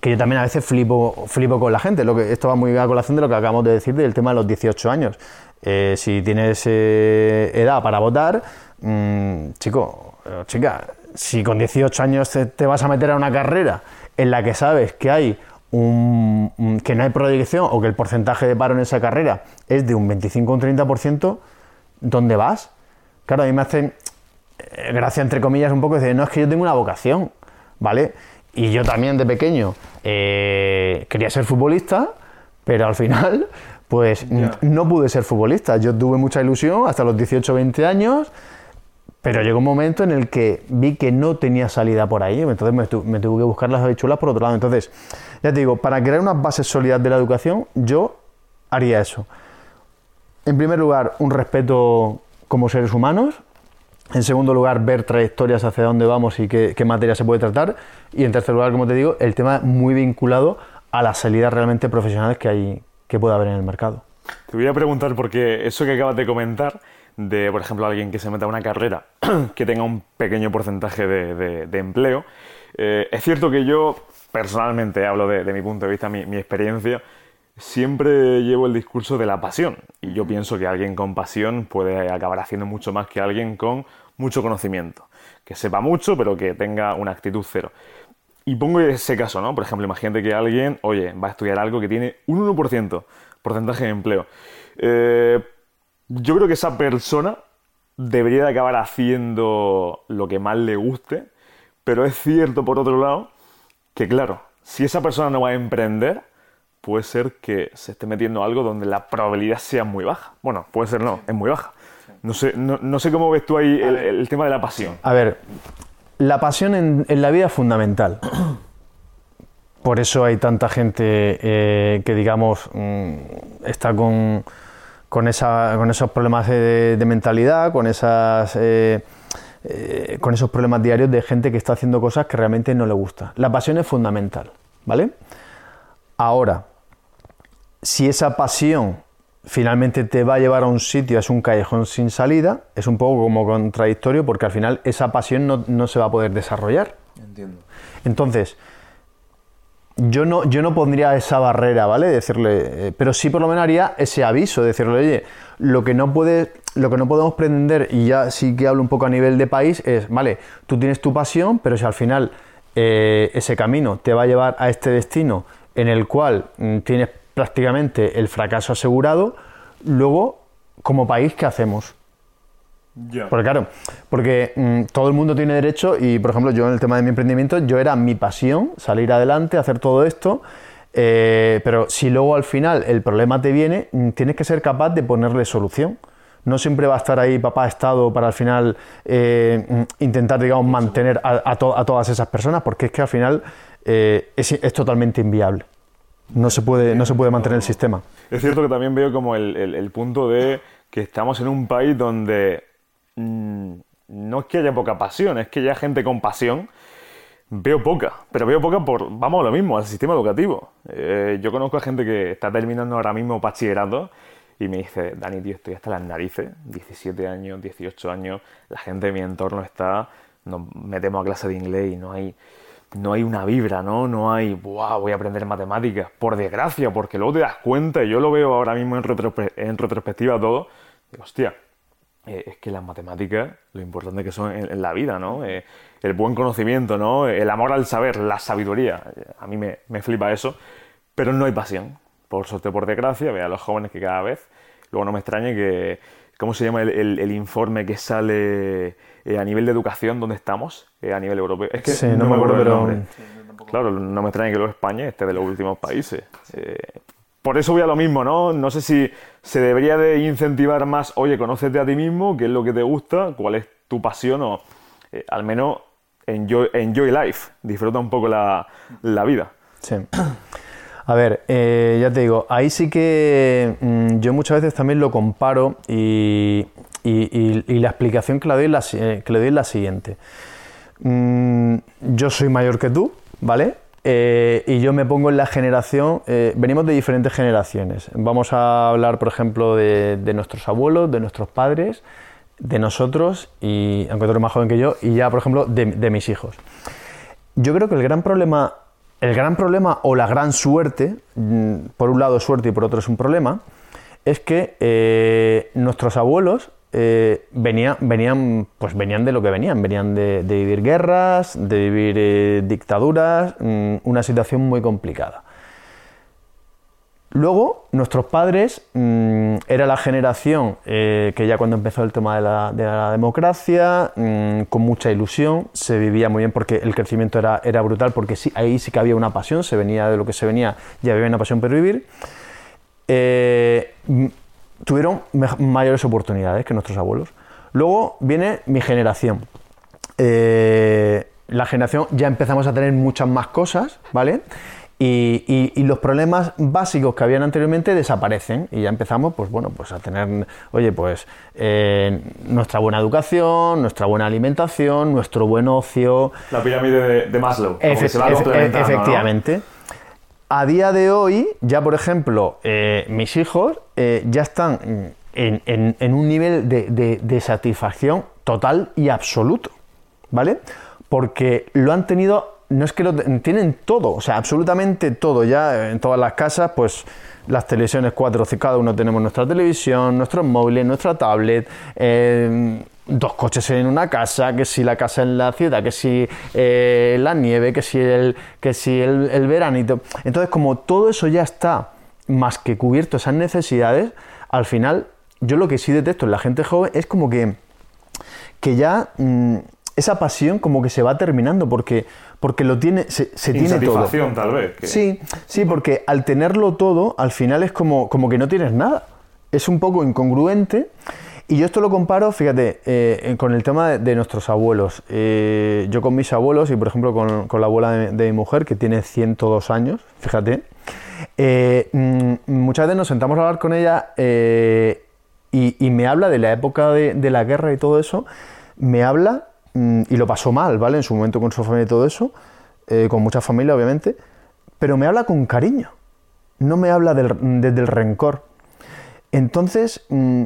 que yo también a veces flipo, flipo con la gente. Lo que, esto va muy a colación de lo que acabamos de decir del tema de los 18 años. Eh, si tienes eh, edad para votar, mm, chico, eh, chica, si con 18 años te, vas a meter a una carrera en la que sabes que hay un, que no hay proyección o que el porcentaje de paro en esa carrera es de un 25 o un 30%, ¿dónde vas? Claro, a mí me hacen gracia entre comillas un poco, dice, no es que yo tengo una vocación, ¿vale? Y yo también de pequeño eh, quería ser futbolista, pero al final, pues no pude ser futbolista. Yo tuve mucha ilusión hasta los 18 20 años, pero llegó un momento en el que vi que no tenía salida por ahí, entonces me, tuve que buscar las habichuelas por otro lado. Entonces, ya te digo, para crear unas bases sólidas de la educación, yo haría eso. En primer lugar, un respeto como seres humanos, en segundo lugar, ver trayectorias hacia dónde vamos y qué, materia se puede tratar. Y en tercer lugar, como te digo, el tema muy vinculado a las salidas realmente profesionales que, hay, que puede haber en el mercado. Te voy a preguntar, porque eso que acabas de comentar, de, por ejemplo, alguien que se meta a una carrera que tenga un pequeño porcentaje de, empleo, eh, es cierto que yo, personalmente, hablo de, mi punto de vista, mi, mi experiencia, siempre llevo el discurso de la pasión. Y yo pienso que alguien con pasión puede acabar haciendo mucho más que alguien con mucho conocimiento, que sepa mucho pero que tenga una actitud cero. Y pongo ese caso, ¿no? Por ejemplo, imagínate que alguien, oye, va a estudiar algo que tiene un 1% porcentaje de empleo. Eh, yo creo que esa persona debería de acabar haciendo lo que más le guste, pero es cierto, por otro lado, que claro, si esa persona no va a emprender, puede ser que se esté metiendo algo donde la probabilidad sea muy baja. Bueno, puede ser no, es muy baja. No sé, no, sé cómo ves tú ahí el, tema de la pasión. A ver, la pasión en, la vida es fundamental. Por eso hay tanta gente eh, que, digamos, mm, está con, con, esa, con, esos problemas de, mentalidad, con, esas, eh, eh, con esos problemas diarios de gente que está haciendo cosas que realmente no le gusta. La pasión es fundamental, ¿vale? Ahora, si esa pasión finalmente te va a llevar a un sitio, es un callejón sin salida, es un poco como contradictorio porque al final esa pasión no, se va a poder desarrollar. Entiendo. Entonces, yo no, yo no pondría esa barrera, ¿vale? Decirle, eh, pero sí por lo menos haría ese aviso, decirle, oye, lo que no puede, lo que no podemos pretender, y ya sí que hablo un poco a nivel de país, es, vale, tú tienes tu pasión, pero si al final eh, ese camino te va a llevar a este destino en el cual mm, tienes prácticamente el fracaso asegurado, luego, como país, ¿qué hacemos? Porque claro, porque mm, todo el mundo tiene derecho y, por ejemplo, yo en el tema de mi emprendimiento, yo era mi pasión salir adelante, hacer todo esto, eh, pero si luego al final el problema te viene, mm, tienes que ser capaz de ponerle solución. No siempre va a estar ahí papá Estado para al final eh, mm, intentar, digamos, mantener a, todas esas personas, porque es que al final eh, es, totalmente inviable. No se, puede, no se puede mantener el sistema. Es cierto que también veo como el punto de que estamos en un país donde Mm, no es que haya poca pasión, es que ya gente con pasión veo poca, pero veo poca por, vamos a lo mismo, al sistema educativo. Eh, yo conozco a gente que está terminando ahora mismo bachillerato y me dice, Dani, tío, estoy hasta las narices, 17 años, 18 años, la gente de mi entorno está, nos metemos a clase de inglés y no hay, no hay una vibra, ¿no? No hay, wow, voy a aprender matemáticas, por desgracia, porque luego te das cuenta, y yo lo veo ahora mismo en, retrospectiva todo, digo, hostia, eh, es que las matemáticas, lo importante que son en, la vida, ¿no? Eh, el buen conocimiento, ¿no? El amor al saber, la sabiduría. A mí me, flipa eso, pero no hay pasión. Por suerte, por desgracia, ve a los jóvenes que cada vez, luego no me extrañe que, ¿cómo se llama el, informe que sale eh, a nivel de educación donde estamos, a nivel europeo? Es que no, me acuerdo, del nombre. Claro, no me extraña que luego España esté de los últimos países por eso voy a lo mismo, ¿no? No sé si se debería de incentivar más, oye, conócete a ti mismo, qué es lo que te gusta, cuál es tu pasión o eh, al menos enjoy, enjoy life, disfruta un poco la, vida. Sí. A ver, eh, ya te digo, ahí sí que mm, yo muchas veces también lo comparo y, la explicación que le doy es la, eh, siguiente. Mm, yo soy mayor que tú, ¿vale? Eh, y yo me pongo en la generación, venimos de diferentes generaciones. Vamos a hablar, por ejemplo, de, nuestros abuelos, de nuestros padres, de nosotros, y aunque tú eres más joven que yo, y ya, por ejemplo, de, mis hijos. Yo creo que el gran problema, el gran problema o la gran suerte, mm, por un lado suerte y por otro es un problema, es que eh, nuestros abuelos eh, venían, pues venían de lo que venían, venían de, vivir guerras, de vivir eh, dictaduras, mm, una situación muy complicada. Luego, nuestros padres mm, era la generación eh, que ya cuando empezó el tema de la, democracia, mm, con mucha ilusión, se vivía muy bien porque el crecimiento era, brutal, porque sí, ahí sí que había una pasión, se venía de lo que se venía, ya había una pasión por vivir tuvieron mayores oportunidades que nuestros abuelos. Luego viene mi generación. Eh, la generación ya empezamos a tener muchas más cosas, ¿vale? Y, los problemas básicos que habían anteriormente desaparecen y ya empezamos, pues bueno, pues a tener, oye, pues eh, nuestra buena educación, nuestra buena alimentación, nuestro buen ocio. La pirámide de, Maslow. efectivamente. A día de hoy, ya por ejemplo, eh, mis hijos eh, ya están en, un nivel de, satisfacción total y absoluto, ¿vale? Porque lo han tenido, no es que lo tienen todo, o sea, absolutamente todo, ya en todas las casas, pues las televisiones 4, cada uno tenemos nuestra televisión, nuestros móviles, nuestra tablet, eh, dos coches en una casa, que si la casa en la ciudad, que si eh, la nieve, que si el, que si el, veranito. Entonces, como todo eso ya está más que cubierto, esas necesidades, al final, yo lo que sí detecto en la gente joven es como que, que ya mm, esa pasión como que se va terminando porque, porque lo tiene, se, tiene todo. tal vez. Sí, sí, porque al tenerlo todo, al final es como, como que no tienes nada. Es un poco incongruente. Y yo esto lo comparo, fíjate, eh, con el tema de, nuestros abuelos. Eh, yo con mis abuelos y, por ejemplo, con, la abuela de, mi mujer, que tiene 102 años, fíjate, eh, mm, muchas veces nos sentamos a hablar con ella y, me habla de la época de, la guerra y todo eso, me habla, y lo pasó mal, ¿vale? En su momento con su familia y todo eso, con mucha familia, obviamente, pero me habla con cariño, no me habla desde el rencor. Entonces, mm,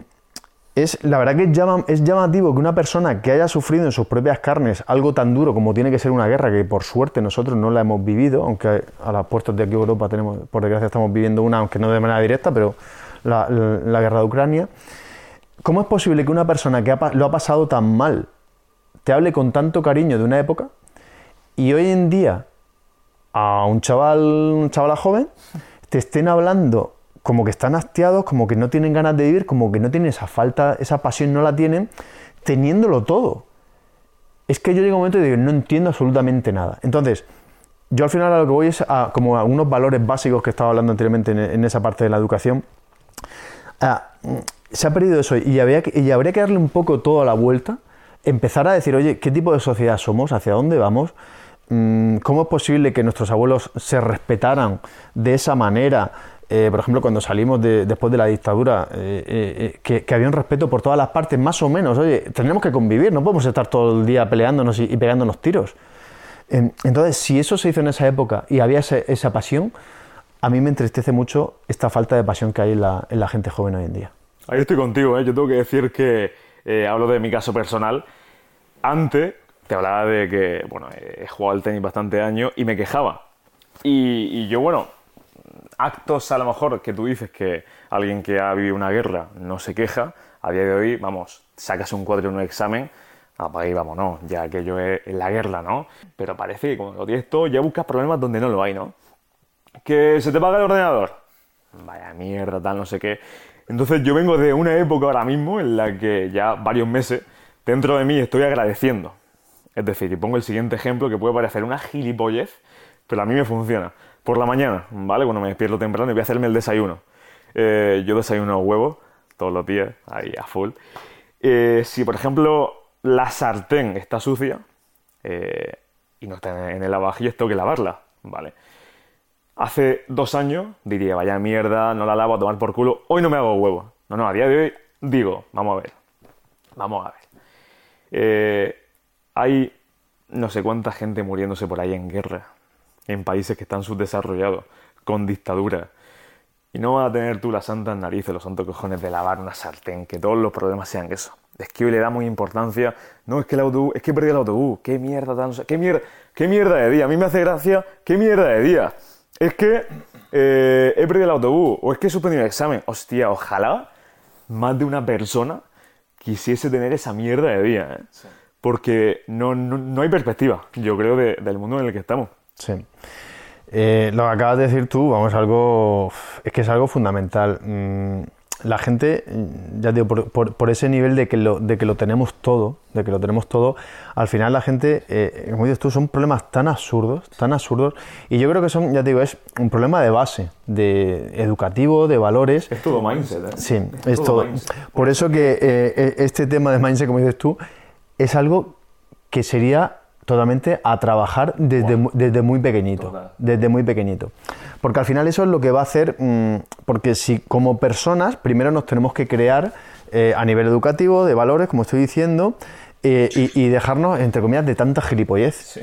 es, la verdad que es, llama- es llamativo que una persona que haya sufrido en sus propias carnes algo tan duro como tiene que ser una guerra, que por suerte nosotros no la hemos vivido, aunque a las puertas de aquí Europa tenemos, por desgracia estamos viviendo una, aunque no de manera directa, pero la, la- guerra de Ucrania, ¿cómo es posible que una persona que lo ha pasado tan mal te hable con tanto cariño de una época y hoy en día a un chaval, un chaval joven, te estén hablando como que están hastiados, como que no tienen ganas de vivir, como que no tienen esa falta, esa pasión no la tienen, teniéndolo todo. Es que yo llego a un momento y digo, no entiendo absolutamente nada. Entonces, yo al final a lo que voy es a como a unos valores básicos que estaba hablando anteriormente en, esa parte de la educación. Ah, se ha perdido eso y habría, que, y habría que darle un poco todo a la vuelta, empezar a decir, oye, ¿qué tipo de sociedad somos? ¿Hacia dónde vamos? Mm, ¿Cómo es posible que nuestros abuelos se respetaran de esa manera? Eh, por ejemplo, cuando salimos de- después de la dictadura, eh, eh, que, que había un respeto por todas las partes, más o menos. Oye, tenemos que convivir, no podemos estar todo el día peleándonos y, y pegándonos tiros. En- Entonces, si eso se hizo en esa época y había esa pasión, a mí me entristece mucho esta falta de pasión que hay en la, en la gente joven hoy en día. Ahí estoy contigo. Yo tengo que decir que hablo de mi caso personal. Antes te hablaba de que, bueno, he jugado al tenis bastante años y me quejaba. Y, yo, bueno, actos a lo mejor que tú dices que alguien que ha vivido una guerra no se queja, a día de hoy, vamos, sacas un cuadro en un examen, apaga y vámonos, ya aquello es es la guerra, ¿no? Pero parece que cuando lo tienes todo ya buscas problemas donde no lo hay, ¿no? Que se te paga el ordenador. Vaya mierda, tal, no sé qué. Entonces yo vengo de una época ahora mismo en la que ya varios meses dentro de mí estoy agradeciendo. Es decir, y pongo el siguiente ejemplo que puede parecer una gilipollez, pero a mí me funciona. Por la mañana, ¿vale? Cuando me despierto temprano y voy a hacerme el desayuno. Eh, yo desayuno huevos todos los días, ahí a full. Eh, si, por ejemplo, la sartén está sucia eh, y no está en el lavavajillas, tengo que lavarla, ¿vale? Hace dos años diría, vaya mierda, no la lavo a tomar por culo, hoy no me hago huevo. No, no, a día de hoy digo, vamos a ver, vamos a ver. Eh, hay no sé cuánta gente muriéndose por ahí en guerra, en países que están subdesarrollados, con dictadura. Y no vas a tener tú las santas narices, los santos cojones de lavar una sartén, que todos los problemas sean eso. Es que hoy le damos importancia. No, es que el autobús, es que he perdido el autobús. Qué mierda tan. Qué mierda, qué mierda de día. A mí me hace gracia. Qué mierda de día. Es que eh, he perdido el autobús. O es que he suspendido el examen. Hostia, ojalá más de una persona quisiese tener esa mierda de día. ¿eh? Porque no, no, no hay perspectiva, yo creo, de- del mundo en el que estamos. Sí. Eh, lo que acabas de decir tú, vamos, algo. Es que es algo fundamental. Mm, La gente, ya te digo, por, por- por ese nivel de que, lo, de que lo tenemos todo, de que lo tenemos todo, al final la gente, eh, como dices tú, son problemas tan absurdos, tan absurdos, y yo creo que son, ya te digo, es un problema de base, de educativo, de valores. Es todo mindset, ¿eh? Sí, es todo. Por eso que eh, eh, este tema de mindset, como dices tú, es algo que sería totalmente a trabajar desde, mu- desde muy pequeñito. Total. Desde muy pequeñito. Porque al final eso es lo que va a hacer, mm, porque si como personas primero nos tenemos que crear eh, a nivel educativo, de valores, como estoy diciendo, eh, y, y dejarnos, entre comillas, de tanta gilipollez.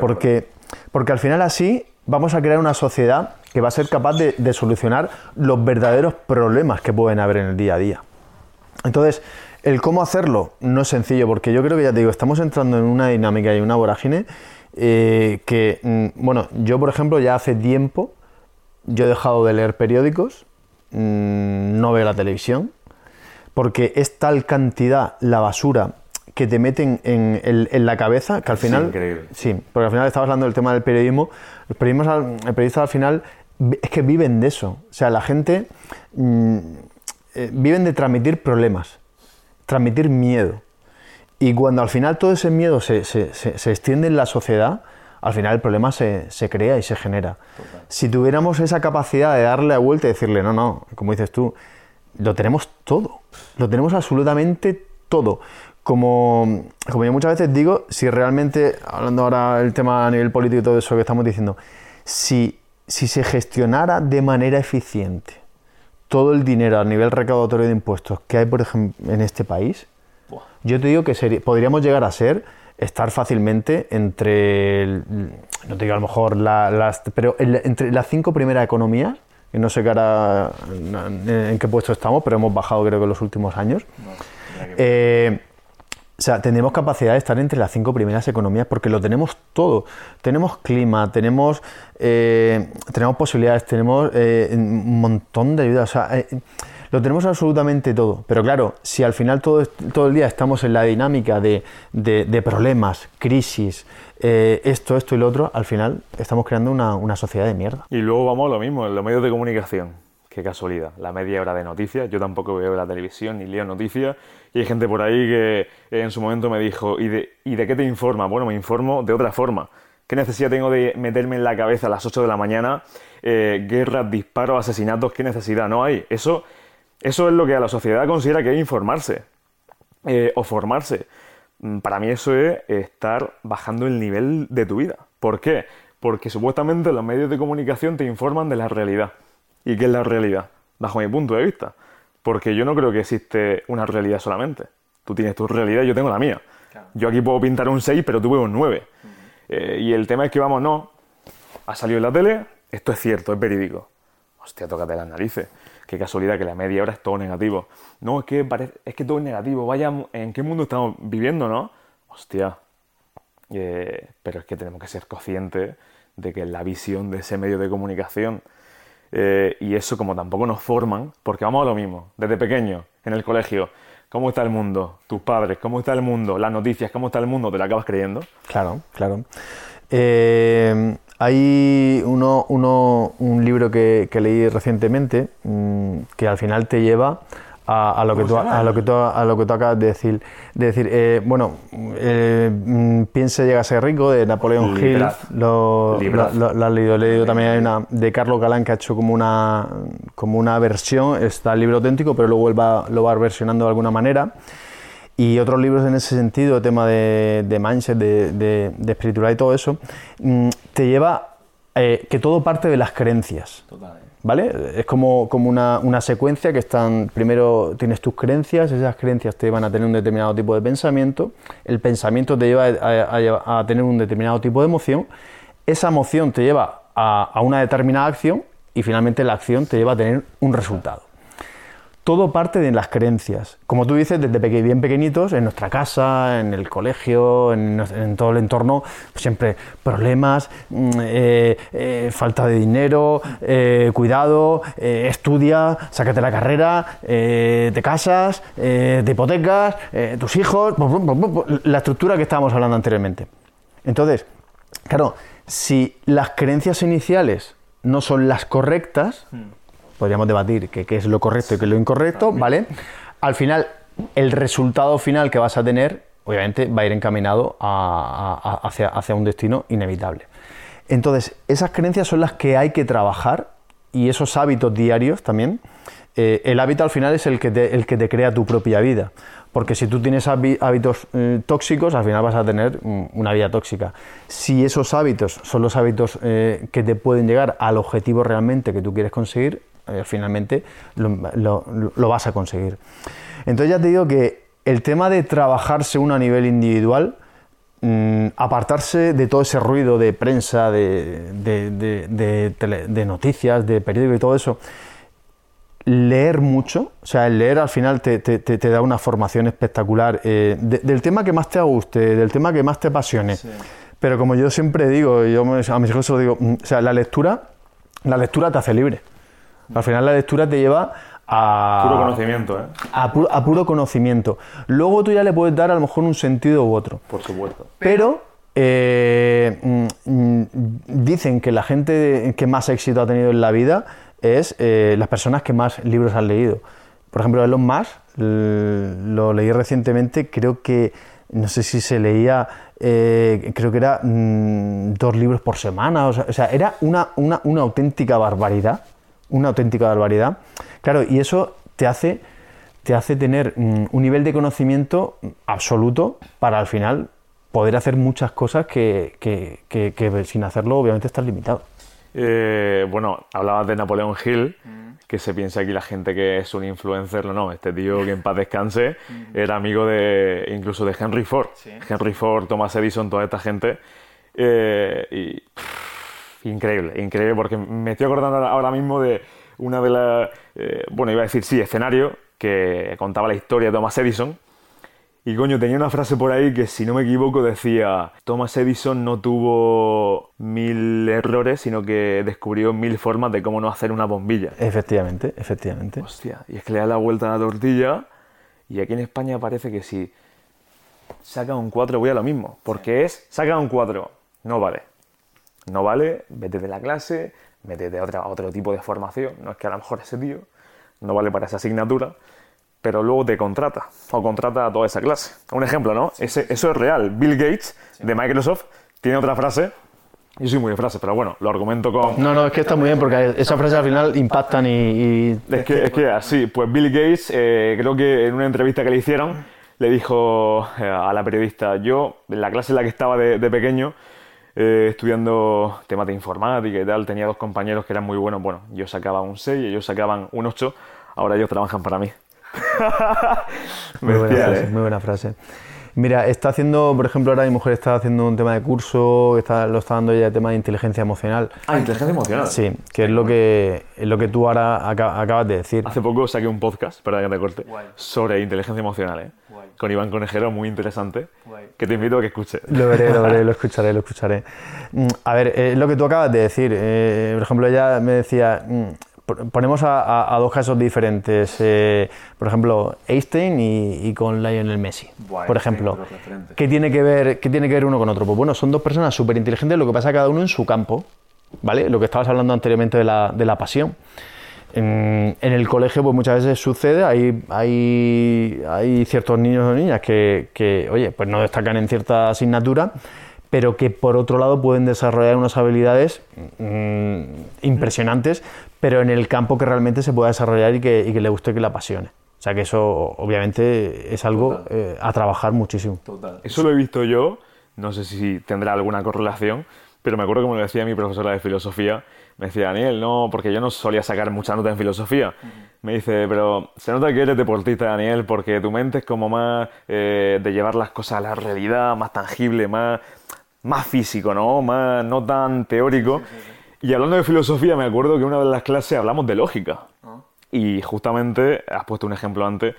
Porque, porque al final así vamos a crear una sociedad que va a ser capaz de, de solucionar los verdaderos problemas que pueden haber en el día a día. Entonces, el cómo hacerlo no es sencillo, porque yo creo que ya te digo, estamos entrando en una dinámica y una vorágine eh, que, mm, bueno, yo por ejemplo ya hace tiempo, yo he dejado de leer periódicos, mm, no veo la televisión, porque es tal cantidad la basura que te meten en, la cabeza que al Sí, final... increíble. Sí, porque al final estaba hablando del tema del periodismo. Los periodistas, al- el periodista al final es que viven de eso. O sea, la gente mm, eh, viven de transmitir problemas, transmitir miedo. Y cuando al final todo ese miedo se, se- se- se extiende en la sociedad, al final el problema se, se crea y se genera. Si tuviéramos esa capacidad de darle la vuelta y decirle, no, no, como dices tú, lo tenemos todo, lo tenemos absolutamente todo. Como, como yo muchas veces digo, si realmente, hablando ahora del tema a nivel político y todo eso que estamos diciendo, si, si se gestionara de manera eficiente todo el dinero a nivel recaudatorio de impuestos que hay, por ejemplo, en este país, Buah. yo te digo que sería- podríamos llegar a ser estar fácilmente entre, el- no te digo a lo mejor la- las, pero el- entre las cinco primeras economías, que no sé qué ahora, en, en qué puesto estamos, pero hemos bajado creo que en los últimos años. Eh, o sea, tenemos capacidad de estar entre las cinco primeras economías porque lo tenemos todo. Tenemos clima, tenemos, eh, tenemos posibilidades, tenemos eh, un montón de ayuda. O sea, eh, lo tenemos absolutamente todo. Pero claro, si al final todo, todo el día estamos en la dinámica de, de, problemas, crisis, esto, esto y lo otro, al final estamos creando una, una sociedad de mierda. Y luego vamos a lo mismo, en los medios de comunicación. Qué casualidad, la media hora de noticias. Yo tampoco veo la televisión ni leo noticias. Y hay gente por ahí que en su momento me dijo, ¿y de, ¿y de qué te informa? Bueno, me informo de otra forma. ¿Qué necesidad tengo de meterme en la cabeza a las 8 de la mañana? Eh, guerras, disparos, asesinatos, ¿qué necesidad? No hay. Eso, eso es lo que a la sociedad considera que es informarse eh, o formarse. Mm, para mí eso es estar bajando el nivel de tu vida. ¿Por qué? Porque supuestamente los medios de comunicación te informan de la realidad. ¿Y qué es la realidad? Bajo mi punto de vista. Porque yo no creo que existe una realidad solamente. Tú tienes tu realidad y yo tengo la mía. Yo aquí puedo pintar un 6, pero tú ves un 9. Eh, y el tema es que, vamos, no. Ha salido en la tele, esto es cierto, es verídico. Hostia, tócate las narices. Qué casualidad que la media hora es todo negativo. No, es que, es que todo es negativo. Vaya, ¿en qué mundo estamos viviendo, no? Hostia. Eh, pero es que tenemos que ser conscientes de que la visión de ese medio de comunicación eh, y eso como tampoco nos forman, porque vamos a lo mismo, desde pequeño, en el colegio, ¿cómo está el mundo? Tus padres, ¿cómo está el mundo? Las noticias, ¿cómo está el mundo? Te lo acabas creyendo. Claro, claro. Eh, hay uno, uno, un libro que, que leí recientemente mm, que al final te lleva a, lo que tú, a, lo que tú, a lo que tú acabas de decir. De decir eh, bueno, eh, mm, Piense llega a ser rico, de Napoleón Hill. Lo, lo, has leído. He leído también hay una de Carlos Galán que ha hecho como una, como una versión. Está el libro auténtico, pero luego él va, lo va versionando de alguna manera. Y otros libros en ese sentido, tema de, de mindset, de, de, espiritualidad y todo eso, mm, te lleva eh, que todo parte de las creencias. Totalmente. ¿Vale? Es como, una, secuencia que están, primero tienes tus creencias, esas creencias te llevan a tener un determinado tipo de pensamiento, el pensamiento te lleva a, tener un determinado tipo de emoción, esa emoción te lleva a una determinada acción y finalmente la acción te lleva a tener un resultado todo parte de las creencias. Como tú dices, desde bien pequeñitos, en nuestra casa, en el colegio, en, todo el entorno, siempre problemas, mm, eh, eh, falta de dinero, eh, cuidado, estudia, sácate la carrera, te casas, te hipotecas, tus hijos, la estructura que estábamos hablando anteriormente. Entonces, claro, si las creencias iniciales no son las correctas, hmm podríamos debatir qué es lo correcto y qué es lo incorrecto, ¿vale? Al final, el resultado final que vas a tener, obviamente, va a ir encaminado hacia, hacia un destino inevitable. Entonces, esas creencias son las que hay que trabajar y esos hábitos diarios también. Eh, el hábito al final es el que, te, el que te crea tu propia vida. Porque si tú tienes hábitos eh, tóxicos, al final vas a tener mm, una vida tóxica. Si esos hábitos son los hábitos eh, que te pueden llegar al objetivo realmente que tú quieres conseguir, eh, finalmente lo, vas a conseguir. Entonces ya te digo que el tema de trabajarse uno a nivel individual, mm, apartarse de todo ese ruido de prensa, de, de, noticias, de periódico y todo eso, leer mucho, o sea, el leer al final te, da una formación espectacular eh, del tema que más te guste, del tema que más te apasione. Pero como yo siempre digo, yo a mis hijos se lo digo, mm, o sea, la lectura, la lectura te hace libre. Al final la lectura te lleva a... Puro conocimiento, ¿eh? A, puro conocimiento. Luego tú ya le puedes dar a lo mejor un sentido u otro. Por supuesto. Pero eh, mm, dicen que la gente que más éxito ha tenido en la vida es eh, las personas que más libros han leído. Por ejemplo, Elon Musk, lo leí recientemente, creo que, no sé si se leía, eh, creo que era mm, dos libros por semana, o sea, era una, una, una auténtica barbaridad una auténtica barbaridad. Claro, y eso te hace, te hace tener mm, un nivel de conocimiento absoluto para al final poder hacer muchas cosas que, que, sin hacerlo obviamente estás limitado. Eh, bueno, hablabas de Napoleón Hill, mm. que se piensa aquí la gente que es un influencer, no, no, este tío que en paz descanse mm. era amigo de incluso de Henry Ford. Henry Ford, Thomas Edison, toda esta gente. Eh, y increíble, increíble, porque me estoy acordando ahora mismo de una de las, eh, bueno, iba a decir sí, escenario, que contaba la historia de Thomas Edison, Y coño, tenía una frase por ahí que si no me equivoco decía, Thomas Edison no tuvo mil errores, sino que descubrió mil formas de cómo no hacer una bombilla. Efectivamente, efectivamente. Hostia, y es que le da la vuelta a la tortilla y aquí en España parece que si saca un 4 voy a lo mismo, porque es, saca un 4, no vale. No vale, vete de la clase, métete a otra, a otro tipo de formación, no es que a lo mejor ese tío no vale para esa asignatura, pero luego te contrata o contrata a toda esa clase. Un ejemplo, ¿no? Ese, eso es real. Bill Gates de Microsoft tiene otra frase. Yo soy muy de frases, pero bueno, lo argumento con... No, no, es que está muy bien porque esas frases al final impactan y... y- Es que, es que así, pues Bill Gates, eh, creo que en una entrevista que le hicieron, le dijo eh, a la periodista, yo, en la clase en la que estaba de, de pequeño, eh, estudiando temas de informática y tal, tenía dos compañeros que eran muy buenos, bueno, yo sacaba un 6 y ellos sacaban un 8, ahora ellos trabajan para mí. Muy buena, Bestial, frase, ¿eh? muy buena frase. Mira, está haciendo, por ejemplo, ahora mi mujer está haciendo un tema de curso, está, lo está dando ella de tema de inteligencia emocional. Ah, inteligencia emocional. Sí, que es lo que, es lo que tú ahora aca- acabas de decir. Hace poco saqué un podcast, perdón que te corte, sobre inteligencia emocional, ¿eh? Con Iván Conejero, muy interesante, que te invito a que escuches. Lo veré, lo veré, lo escucharé, lo escucharé. Mm, A ver, eh, lo que tú acabas de decir, eh, por ejemplo, ella me decía, mm, ponemos a, a- a dos casos diferentes, eh, por ejemplo, Einstein y, y con Lionel Messi, Buah, por ejemplo. ¿Qué tiene, que ver, ¿Qué tiene que ver uno con otro? Pues bueno, son dos personas súper inteligentes, lo que pasa cada uno en su campo, ¿vale? Lo que estabas hablando anteriormente de la, de la pasión. En, en el colegio, pues muchas veces sucede, hay, hay, hay ciertos niños o niñas que, que, oye, pues no destacan en cierta asignatura, pero que por otro lado pueden desarrollar unas habilidades mm, impresionantes, pero en el campo que realmente se pueda desarrollar y que, y que le guste, que le apasione. O sea que eso obviamente es algo eh, a trabajar muchísimo. Eso lo he visto yo, no sé si tendrá alguna correlación, pero me acuerdo que me lo decía mi profesora de filosofía, me decía, Daniel, no, porque yo no solía sacar mucha nota en filosofía. Me dice, pero se nota que eres deportista, Daniel, porque tu mente es como más eh, de llevar las cosas a la realidad, más tangible, más, más físico, ¿no? Más, no tan teórico. Y hablando de filosofía, me acuerdo que una de las clases hablamos de lógica. Y justamente, has puesto un ejemplo antes,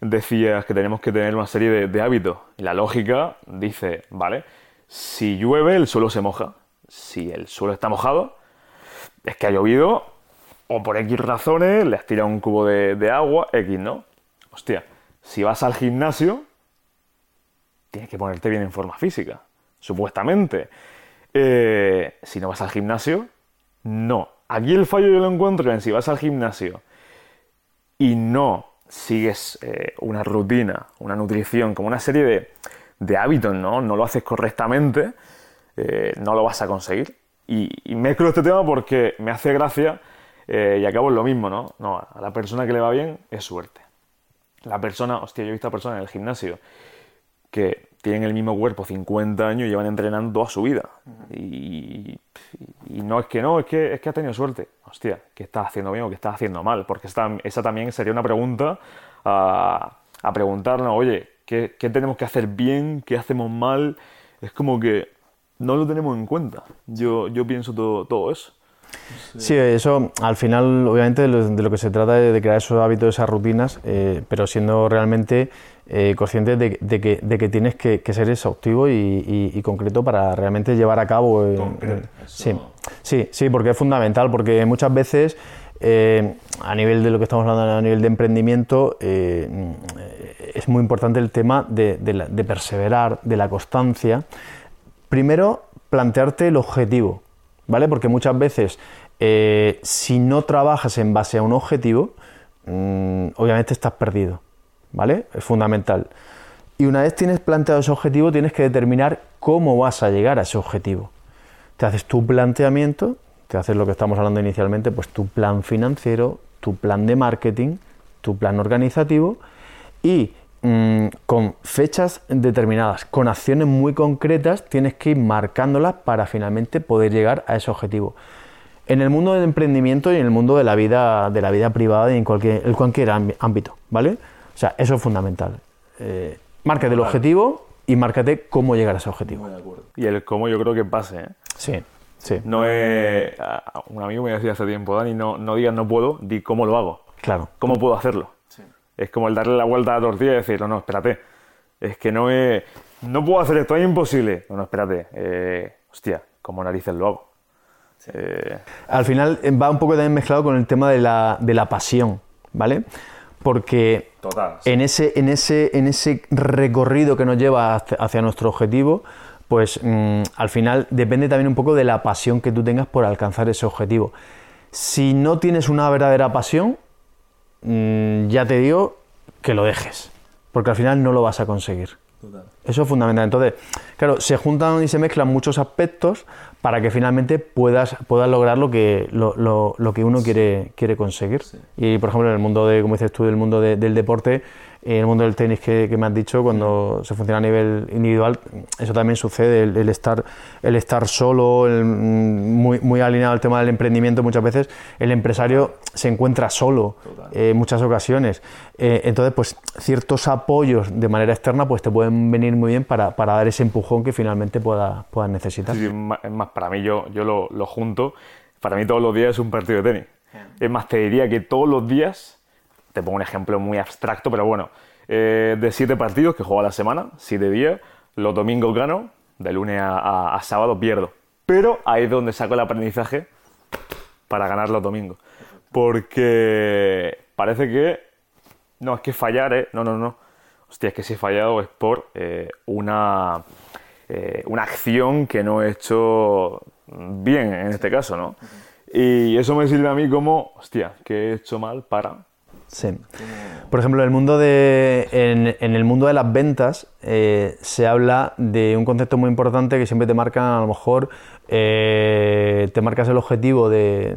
decías que tenemos que tener una serie de, de hábitos. Y la lógica dice, vale, si llueve el suelo se moja. Si el suelo está mojado, es que ha llovido o por X razones le has tirado un cubo de, de agua, X, ¿no? Hostia, si vas al gimnasio, tienes que ponerte bien en forma física, supuestamente. Eh, si no vas al gimnasio, no. Aquí el fallo yo lo encuentro en si vas al gimnasio y no sigues eh, una rutina, una nutrición, como una serie de, de hábitos, ¿no? No lo haces correctamente, eh, no lo vas a conseguir. Y, y mezclo este tema porque me hace gracia eh, y acabo en lo mismo, ¿no? No, a la persona que le va bien es suerte. La persona, hostia, yo he visto a personas en el gimnasio que tienen el mismo cuerpo 50 años y llevan entrenando toda su vida. y, y no es que no, es que, es que has tenido suerte. Hostia, ¿qué estás haciendo bien o qué estás haciendo mal? Porque esta, esa también sería una pregunta a, a preguntarnos, oye, ¿qué, ¿qué tenemos que hacer bien? ¿Qué hacemos mal? Es como que no lo tenemos en cuenta. Yo, yo pienso todo, todo eso. Sí, eso al final, obviamente, de lo, que se trata es de crear esos hábitos, esas rutinas, eh, pero siendo realmente eh, conscientes de, de que, de que tienes que, que ser exhaustivo y, y- y concreto para realmente llevar a cabo. eh, sí, sí, sí, porque es fundamental, porque muchas veces. a nivel de lo que estamos hablando, a nivel de emprendimiento, es muy importante el tema de, de la- de perseverar, de la constancia, primero plantearte el objetivo, ¿vale? Porque muchas veces, eh, si no trabajas en base a un objetivo, mm, obviamente estás perdido, ¿vale? Es fundamental. Y una vez tienes planteado ese objetivo, tienes que determinar cómo vas a llegar a ese objetivo. Te haces tu planteamiento, te haces lo que estamos hablando inicialmente, pues tu plan financiero, tu plan de marketing, tu plan organizativo y mm, con fechas determinadas, con acciones muy concretas, tienes que ir marcándolas para finalmente poder llegar a ese objetivo. En el mundo del emprendimiento y en el mundo de la vida, de la vida privada y en cualquier, en cualquier ámbi- ámbito, ¿vale? O sea, eso es fundamental. Eh, márcate el objetivo y márcate cómo llegar a ese objetivo. Y el cómo yo creo que pase, ¿eh? Sí, sí, No es... Un amigo me decía hace tiempo, Dani, no, no digas no puedo, di cómo lo hago. claro. ¿Cómo puedo hacerlo? Es como el darle la vuelta a la tortilla y decir, no, no, espérate. es que no es, no puedo hacer esto, es imposible. No, no, espérate, eh, hostia, como narices lo hago. Eh, Al final eh, va un poco también mezclado con el tema de la, de la pasión, ¿vale? Porque en, ese, en, ese, en ese recorrido que nos lleva hacia, nuestro objetivo, pues mm, al final depende también un poco de la pasión que tú tengas por alcanzar ese objetivo. Si no tienes una verdadera pasión, mm, ya te digo que lo dejes, porque al final no lo vas a conseguir. Eso es fundamental. Entonces, claro, se juntan y se mezclan muchos aspectos para que finalmente puedas, puedas lograr lo que, lo, lo, que uno quiere, quiere conseguir. Y, por ejemplo, en el mundo de, como dices tú, del mundo del deporte, en el mundo del tenis que, me has dicho, cuando se funciona a nivel individual, eso también sucede, el, estar, el estar solo, muy, muy alineado al tema del emprendimiento, muchas veces el empresario se encuentra solo eh, en muchas ocasiones. Eh, entonces, pues ciertos apoyos de manera externa pues te pueden venir muy bien para, dar ese empujón que finalmente puedas pueda necesitar. Sí, es más, para mí yo, yo lo, lo junto, para mí todos los días es un partido de tenis. Es más, te diría que todos los días te pongo un ejemplo muy abstracto, pero bueno, eh, de siete partidos que juego a la semana, siete días, los domingos gano, de lunes a, sábado pierdo. Pero ahí es donde saco el aprendizaje para ganar los domingos. Porque parece que, no, es que fallar, ¿eh? No, no, no. Hostia, es que si he fallado es por eh, una, eh, una acción que no he hecho bien en este caso, ¿no? Y eso me sirve a mí como, hostia, que he hecho mal para Sí. Por ejemplo, en el mundo de, en, el mundo de las ventas eh, se habla de un concepto muy importante que siempre te marca, a lo mejor, eh, te marcas el objetivo de,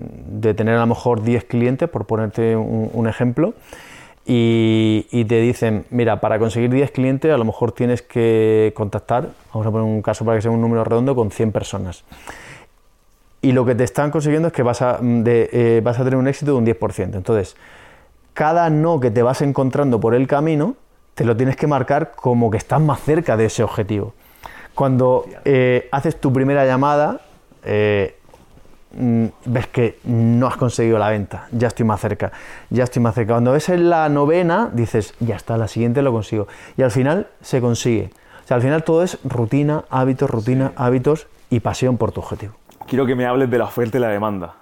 tener a lo mejor 10 clientes, por ponerte un, ejemplo, y, te dicen, mira, para conseguir 10 clientes a lo mejor tienes que contactar, vamos a poner un caso para que sea un número redondo, con 100 personas. Y lo que te están consiguiendo es que vas a, eh, vas a tener un éxito de un 10%. Entonces, cada no que te vas encontrando por el camino, te lo tienes que marcar como que estás más cerca de ese objetivo. Cuando eh, haces tu primera llamada, eh, mm, ves que no has conseguido la venta, ya estoy más cerca, ya estoy más cerca. Cuando ves en la novena, dices, ya está, la siguiente lo consigo. Y al final se consigue. O sea, al final todo es rutina, hábitos, rutina, hábitos y pasión por tu objetivo. Quiero que me hables de la oferta y la demanda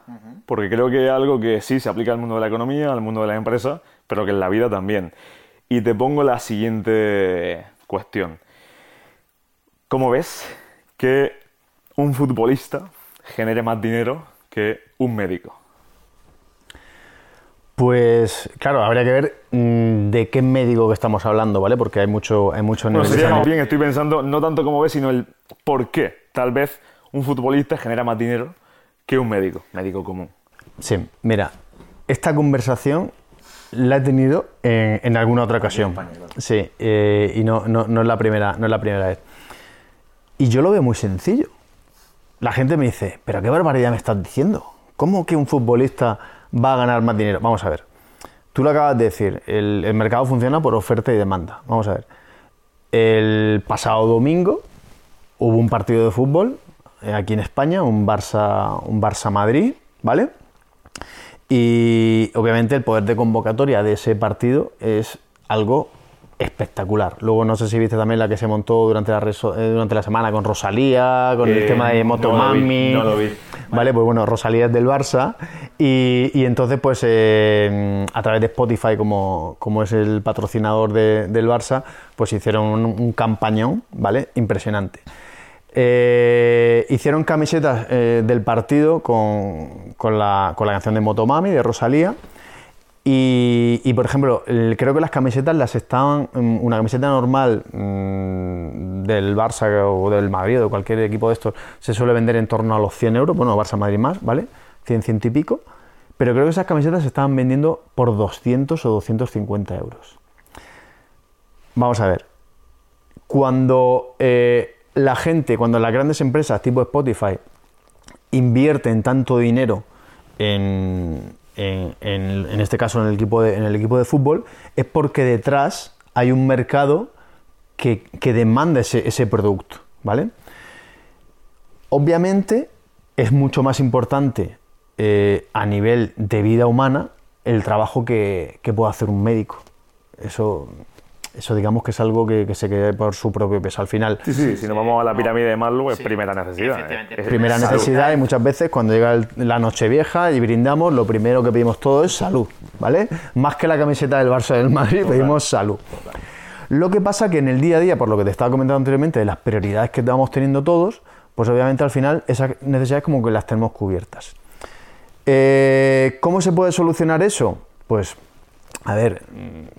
porque creo que es algo que sí se aplica al mundo de la economía, al mundo de la empresa, pero que en la vida también. Y te pongo la siguiente cuestión. ¿Cómo ves que un futbolista genere más dinero que un médico? Pues claro, habría que ver mm, de qué médico que estamos hablando, ¿vale? Porque hay mucho, hay mucho no, sería más bien, estoy pensando no tanto como ves, sino el por qué. Tal vez un futbolista genera más dinero que un médico, médico común. Sí, mira, esta conversación la he tenido en, alguna otra ocasión. Sí, eh, y no, no, no, es la primera, no es la primera vez. Y yo lo veo muy sencillo. La gente me dice, pero qué barbaridad me estás diciendo. ¿Cómo que un futbolista va a ganar más dinero? Vamos a ver. Tú lo acabas de decir, el, el mercado funciona por oferta y demanda. Vamos a ver. El pasado domingo hubo un partido de fútbol eh, aquí en España, un Barça, un Barça Madrid, ¿vale? Y obviamente el poder de convocatoria de ese partido es algo espectacular. Luego no sé si viste también la que se montó durante la, eh, durante la semana con Rosalía, con el tema de Motomami. No, lo vi. Vale, pues bueno, Rosalía es del Barça y, entonces pues eh, a través de Spotify como, como es el patrocinador del Barça, pues hicieron un, un campañón, ¿vale? Impresionante. Eh, hicieron camisetas eh, del partido con, la, canción de Motomami, de Rosalía. Y, por ejemplo, creo que las camisetas las estaban. Mm, una camiseta normal mm, del Barça o del Madrid o de cualquier equipo de estos se suele vender en torno a los 100 euros. Bueno, Barça Madrid más, ¿vale? 100, 100 y pico. Pero creo que esas camisetas se estaban vendiendo por 200 o 250 euros. Vamos a ver. Cuando eh, la gente, cuando las grandes empresas tipo Spotify invierten tanto dinero en, en, este caso en el, equipo de, en el equipo de fútbol, es porque detrás hay un mercado que, demanda ese, producto, ¿vale? Obviamente es mucho más importante eh, a nivel de vida humana el trabajo que, que puede hacer un médico. Eso eso digamos que es algo que, se quede por su propio peso. Al final... Sí, sí, si nos vamos a la pirámide de Maslow es primera necesidad. ¿eh? primera necesidad y muchas veces cuando llega la noche vieja y brindamos, lo primero que pedimos todo es salud, ¿vale? Más que la camiseta del Barça del Madrid, pedimos salud. Lo que pasa que en el día a día, por lo que te estaba comentando anteriormente, de las prioridades que estamos teniendo todos, pues obviamente al final esas necesidades como que las tenemos cubiertas. Eh, ¿Cómo se puede solucionar eso? Pues, a ver,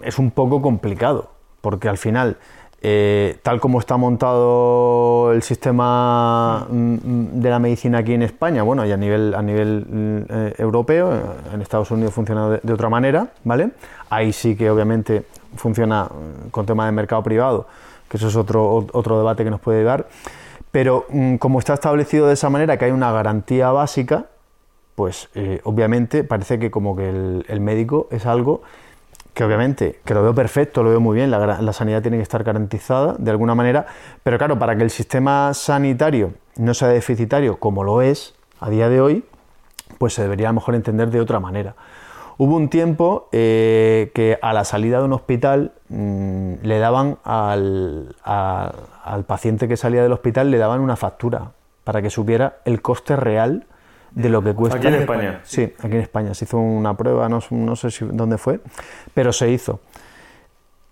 es un poco complicado, porque al final, eh, tal como está montado el sistema mm, de la medicina aquí en España, bueno, y a nivel, a nivel eh, europeo, en Estados Unidos funciona de, otra manera, ¿vale? Ahí sí que obviamente funciona mm, con tema de mercado privado, que eso es otro, otro debate que nos puede dar. Pero mm, como está establecido de esa manera que hay una garantía básica, pues eh, obviamente parece que como que el, médico es algo que obviamente, que lo veo perfecto, lo veo muy bien, la, sanidad tiene que estar garantizada de alguna manera, pero claro, para que el sistema sanitario no sea deficitario como lo es a día de hoy, pues se debería mejor entender de otra manera. Hubo un tiempo eh, que a la salida de un hospital mm, le daban al, al, paciente que salía del hospital, le daban una factura para que supiera el coste real de lo que cuesta. Aquí en España. Sí, aquí en España. Se hizo una prueba, no, no sé si, dónde fue, pero se hizo.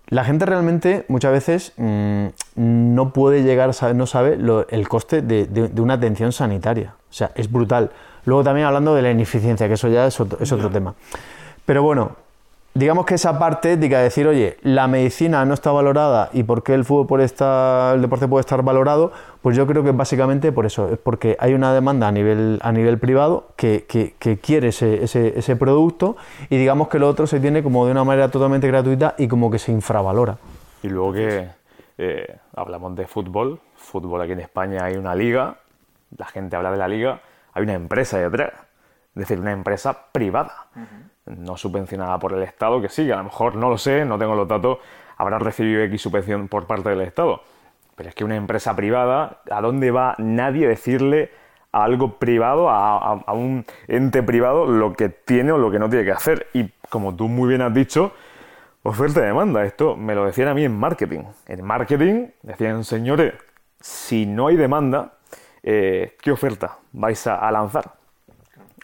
La gente realmente muchas veces mm, no puede llegar, a no sabe el coste de, de, una atención sanitaria. O sea, es brutal. Luego también hablando de la ineficiencia, que eso ya es otro, es otro tema. Pero bueno, digamos que esa parte ética de decir, oye, la medicina no está valorada y por qué el fútbol puede estar, el deporte puede estar valorado, pues yo creo que básicamente por eso, es porque hay una demanda a nivel, a nivel privado que, quiere ese, ese, producto y digamos que lo otro se tiene como de una manera totalmente gratuita y como que se infravalora. Y luego que eh, hablamos de fútbol, fútbol aquí en España hay una liga, la gente habla de la liga, hay una empresa detrás, es decir, una empresa privada no subvencionada por el Estado, que sí, a lo mejor no lo sé, no tengo los datos, habrá recibido X subvención por parte del Estado. Pero es que una empresa privada, ¿a dónde va nadie a decirle a algo privado, a, un ente privado, lo que tiene o lo que no tiene que hacer? Y como tú muy bien has dicho, oferta y demanda. Esto me lo decían a mí en marketing. En marketing decían, señores, si no hay demanda, eh, ¿qué oferta vais a lanzar?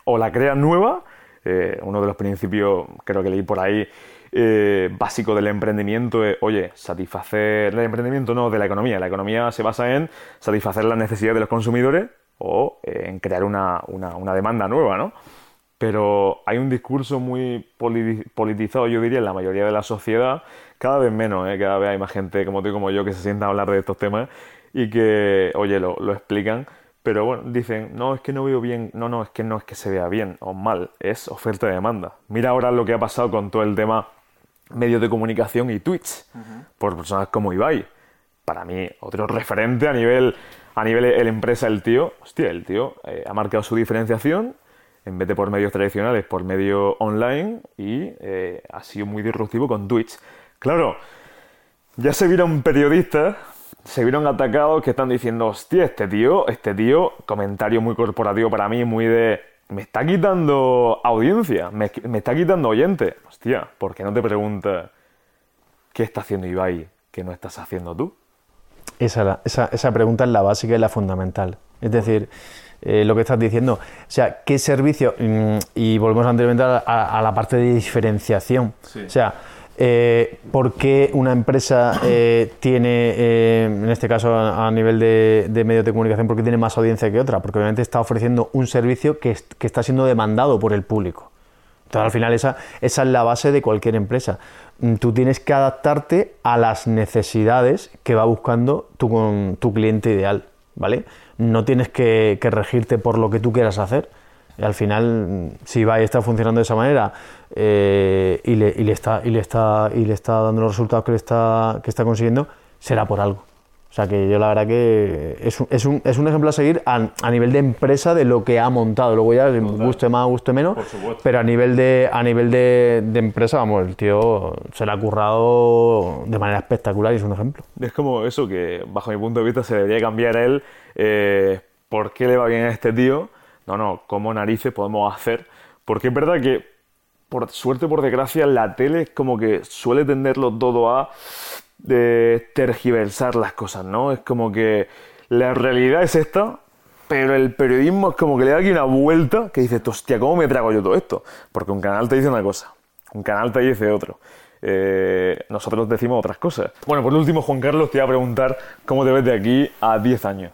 O la crean nueva eh, uno de los principios, creo que leí por ahí, eh, básico del emprendimiento es, oye, satisfacer, el emprendimiento no, de la economía. La economía se basa en satisfacer las necesidades de los consumidores o eh, en crear una, demanda nueva, ¿no? Pero hay un discurso muy politizado, yo diría, en la mayoría de la sociedad, cada vez menos, cada vez hay más gente como tú y como yo que se sienta a hablar de estos temas y que, oye, lo, lo explican pero bueno, dicen, no, es que no veo bien, no, no, es que no es que se vea bien o mal, es oferta y demanda. Mira ahora lo que ha pasado con todo el tema medios de comunicación y Twitch, por personas como Ibai. Para mí, otro referente a nivel, a nivel el empresa, el tío, hostia, el tío eh, ha marcado su diferenciación, en vez de por medios tradicionales, por medio online, y eh, ha sido muy disruptivo con Twitch. Claro, ya se vieron periodistas se vieron atacados que están diciendo, hostia, este tío, este tío, comentario muy corporativo para mí, muy de, me está quitando audiencia, me, está quitando oyente. Hostia, ¿por qué no te preguntas qué está haciendo Ibai que no estás haciendo tú? Esa, esa, esa pregunta es la básica y la fundamental. Es decir, eh, lo que estás diciendo. O sea, ¿qué servicio? Mm, y volvemos anteriormente a, a la parte de diferenciación. O sea, eh, ¿Por qué una empresa eh, tiene, eh, en este caso a, nivel de, medios de comunicación, por qué tiene más audiencia que otra? Porque obviamente está ofreciendo un servicio que, está siendo demandado por el público. Entonces, al final, esa, es la base de cualquier empresa. Mm, tú tienes que adaptarte a las necesidades que va buscando tu, tu cliente ideal, ¿vale? No tienes que regirte por lo que tú quieras hacer y al final, si va y está funcionando de esa manera eh, y, le, y, le, está, y, le está, y le está dando los resultados que, le está, que está consiguiendo, será por algo. O sea que yo la verdad que es un, es un, es un ejemplo a seguir a, a, nivel de empresa de lo que ha montado. Luego ya, guste más, guste menos, pero a nivel de a nivel de, de, empresa, vamos, el tío se le ha currado de manera espectacular y es un ejemplo. Es como eso que, bajo mi punto de vista, se debería cambiar a él. Eh, ¿Por qué le va bien a este tío? No, no, ¿cómo narices podemos hacer? Porque es verdad que, por suerte, por desgracia, la tele es como que suele tenderlo todo a de tergiversar las cosas, ¿no? Es como que la realidad es esta, pero el periodismo es como que le da aquí una vuelta que dice, hostia, ¿cómo me trago yo todo esto? Porque un canal te dice una cosa, un canal te dice otro. Eh, nosotros decimos otras cosas. Bueno, por último, Juan Carlos, te iba a preguntar cómo te ves de aquí a 10 años.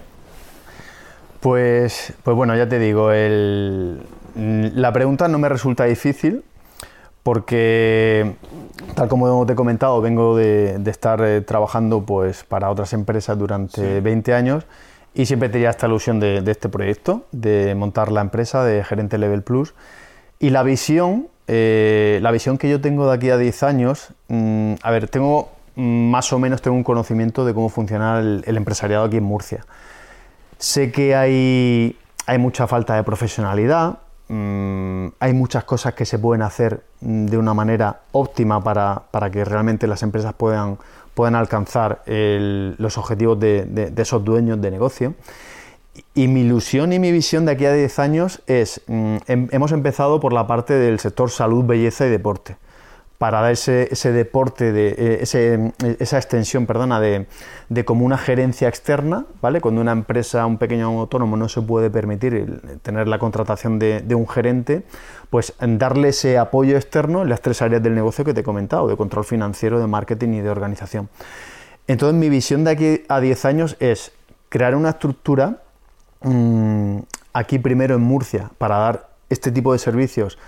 Pues, pues bueno, ya te digo, la pregunta no me resulta difícil porque, tal como te he comentado, vengo de, estar eh, trabajando pues, para otras empresas durante 20 años y siempre tenía esta ilusión de, este proyecto, de montar la empresa de Gerente Level Plus. Y la visión, eh, la visión que yo tengo de aquí a 10 años, mm, a ver, tengo mm, más o menos tengo un conocimiento de cómo funciona el, empresariado aquí en Murcia. Sé que hay, hay mucha falta de profesionalidad, mm, hay muchas cosas que se pueden hacer de una manera óptima para, para que realmente las empresas puedan puedan alcanzar los objetivos de, esos dueños de negocio. Y mi ilusión y mi visión de aquí a 10 años es, mm, hemos empezado por la parte del sector salud, belleza y deporte para dar ese, deporte, de, eh, esa extensión, perdona, de, como una gerencia externa, ¿vale? Cuando una empresa, un pequeño autónomo no se puede permitir tener la contratación de, un gerente, pues darle ese apoyo externo en las tres áreas del negocio que te he comentado, de control financiero, de marketing y de organización. Entonces mi visión de aquí a 10 años es crear una estructura mm, aquí primero en Murcia para dar este tipo de servicios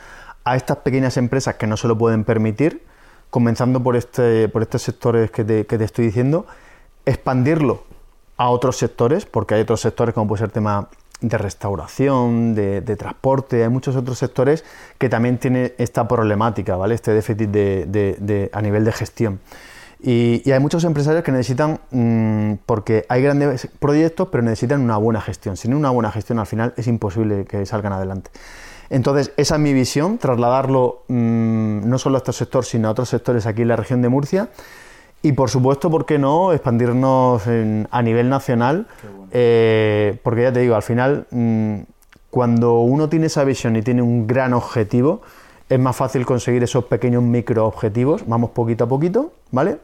a estas pequeñas empresas que no se lo pueden permitir, comenzando por, este, por estos sectores que te, estoy diciendo, expandirlo a otros sectores, porque hay otros sectores como puede ser el tema de restauración, de, transporte, hay muchos otros sectores que también tienen esta problemática, ¿vale? Este déficit de, a nivel de gestión. Y, hay muchos empresarios que necesitan, mm, porque hay grandes proyectos, pero necesitan una buena gestión. Sin una buena gestión al final es imposible que salgan adelante. Entonces, esa es mi visión, trasladarlo mm, no solo a este sector, sino a otros sectores aquí en la región de Murcia. Y por supuesto, ¿por qué no expandirnos a nivel nacional? Eh, porque ya te digo, al final, mm, cuando uno tiene esa visión y tiene un gran objetivo, es más fácil conseguir esos pequeños micro objetivos. Vamos poquito a poquito, ¿vale?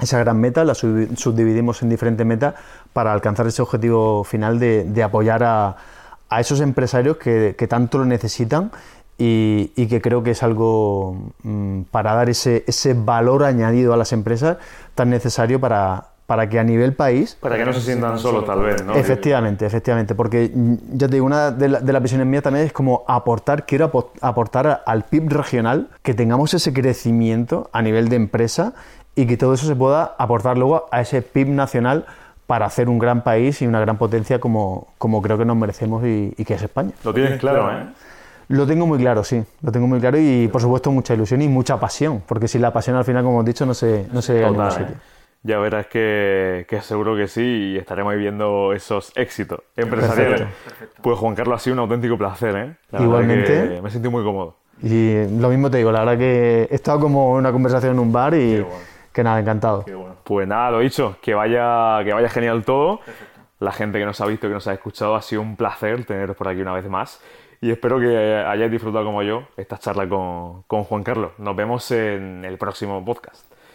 Esa gran meta la subdividimos en diferentes metas para alcanzar ese objetivo final de apoyar a, a esos empresarios que, tanto lo necesitan y, que creo que es algo mm, para dar ese, valor añadido a las empresas tan necesario para, para que a nivel país... Para que no se sientan solos, tal vez, ¿no? Efectivamente, efectivamente, porque mm, ya te digo, una de, las visiones mías también es como aportar, quiero aportar al PIB regional, que tengamos ese crecimiento a nivel de empresa y que todo eso se pueda aportar luego a ese PIB nacional para hacer un gran país y una gran potencia como, como creo que nos merecemos y, que es España. Lo tienes claro, ¿eh? Lo tengo muy claro, sí. Lo tengo muy claro y, por supuesto, mucha ilusión y mucha pasión. Porque si la pasión al final, como hemos dicho, no se, no se llega a ningún sitio. ¿eh? Ya verás que, que, seguro que sí y estaremos viendo esos éxitos empresariales. Pues Juan Carlos, ha sido un auténtico placer, ¿eh? Igualmente. me he sentido muy cómodo. Y lo mismo te digo, la verdad que he estado como en una conversación en un bar y... Que nada, encantado. Pues nada, lo dicho, que vaya, que vaya genial todo. La gente que nos ha visto, que nos ha escuchado, ha sido un placer teneros por aquí una vez más. Y espero que hayáis disfrutado como yo esta charla con, con Juan Carlos. Nos vemos en el próximo podcast.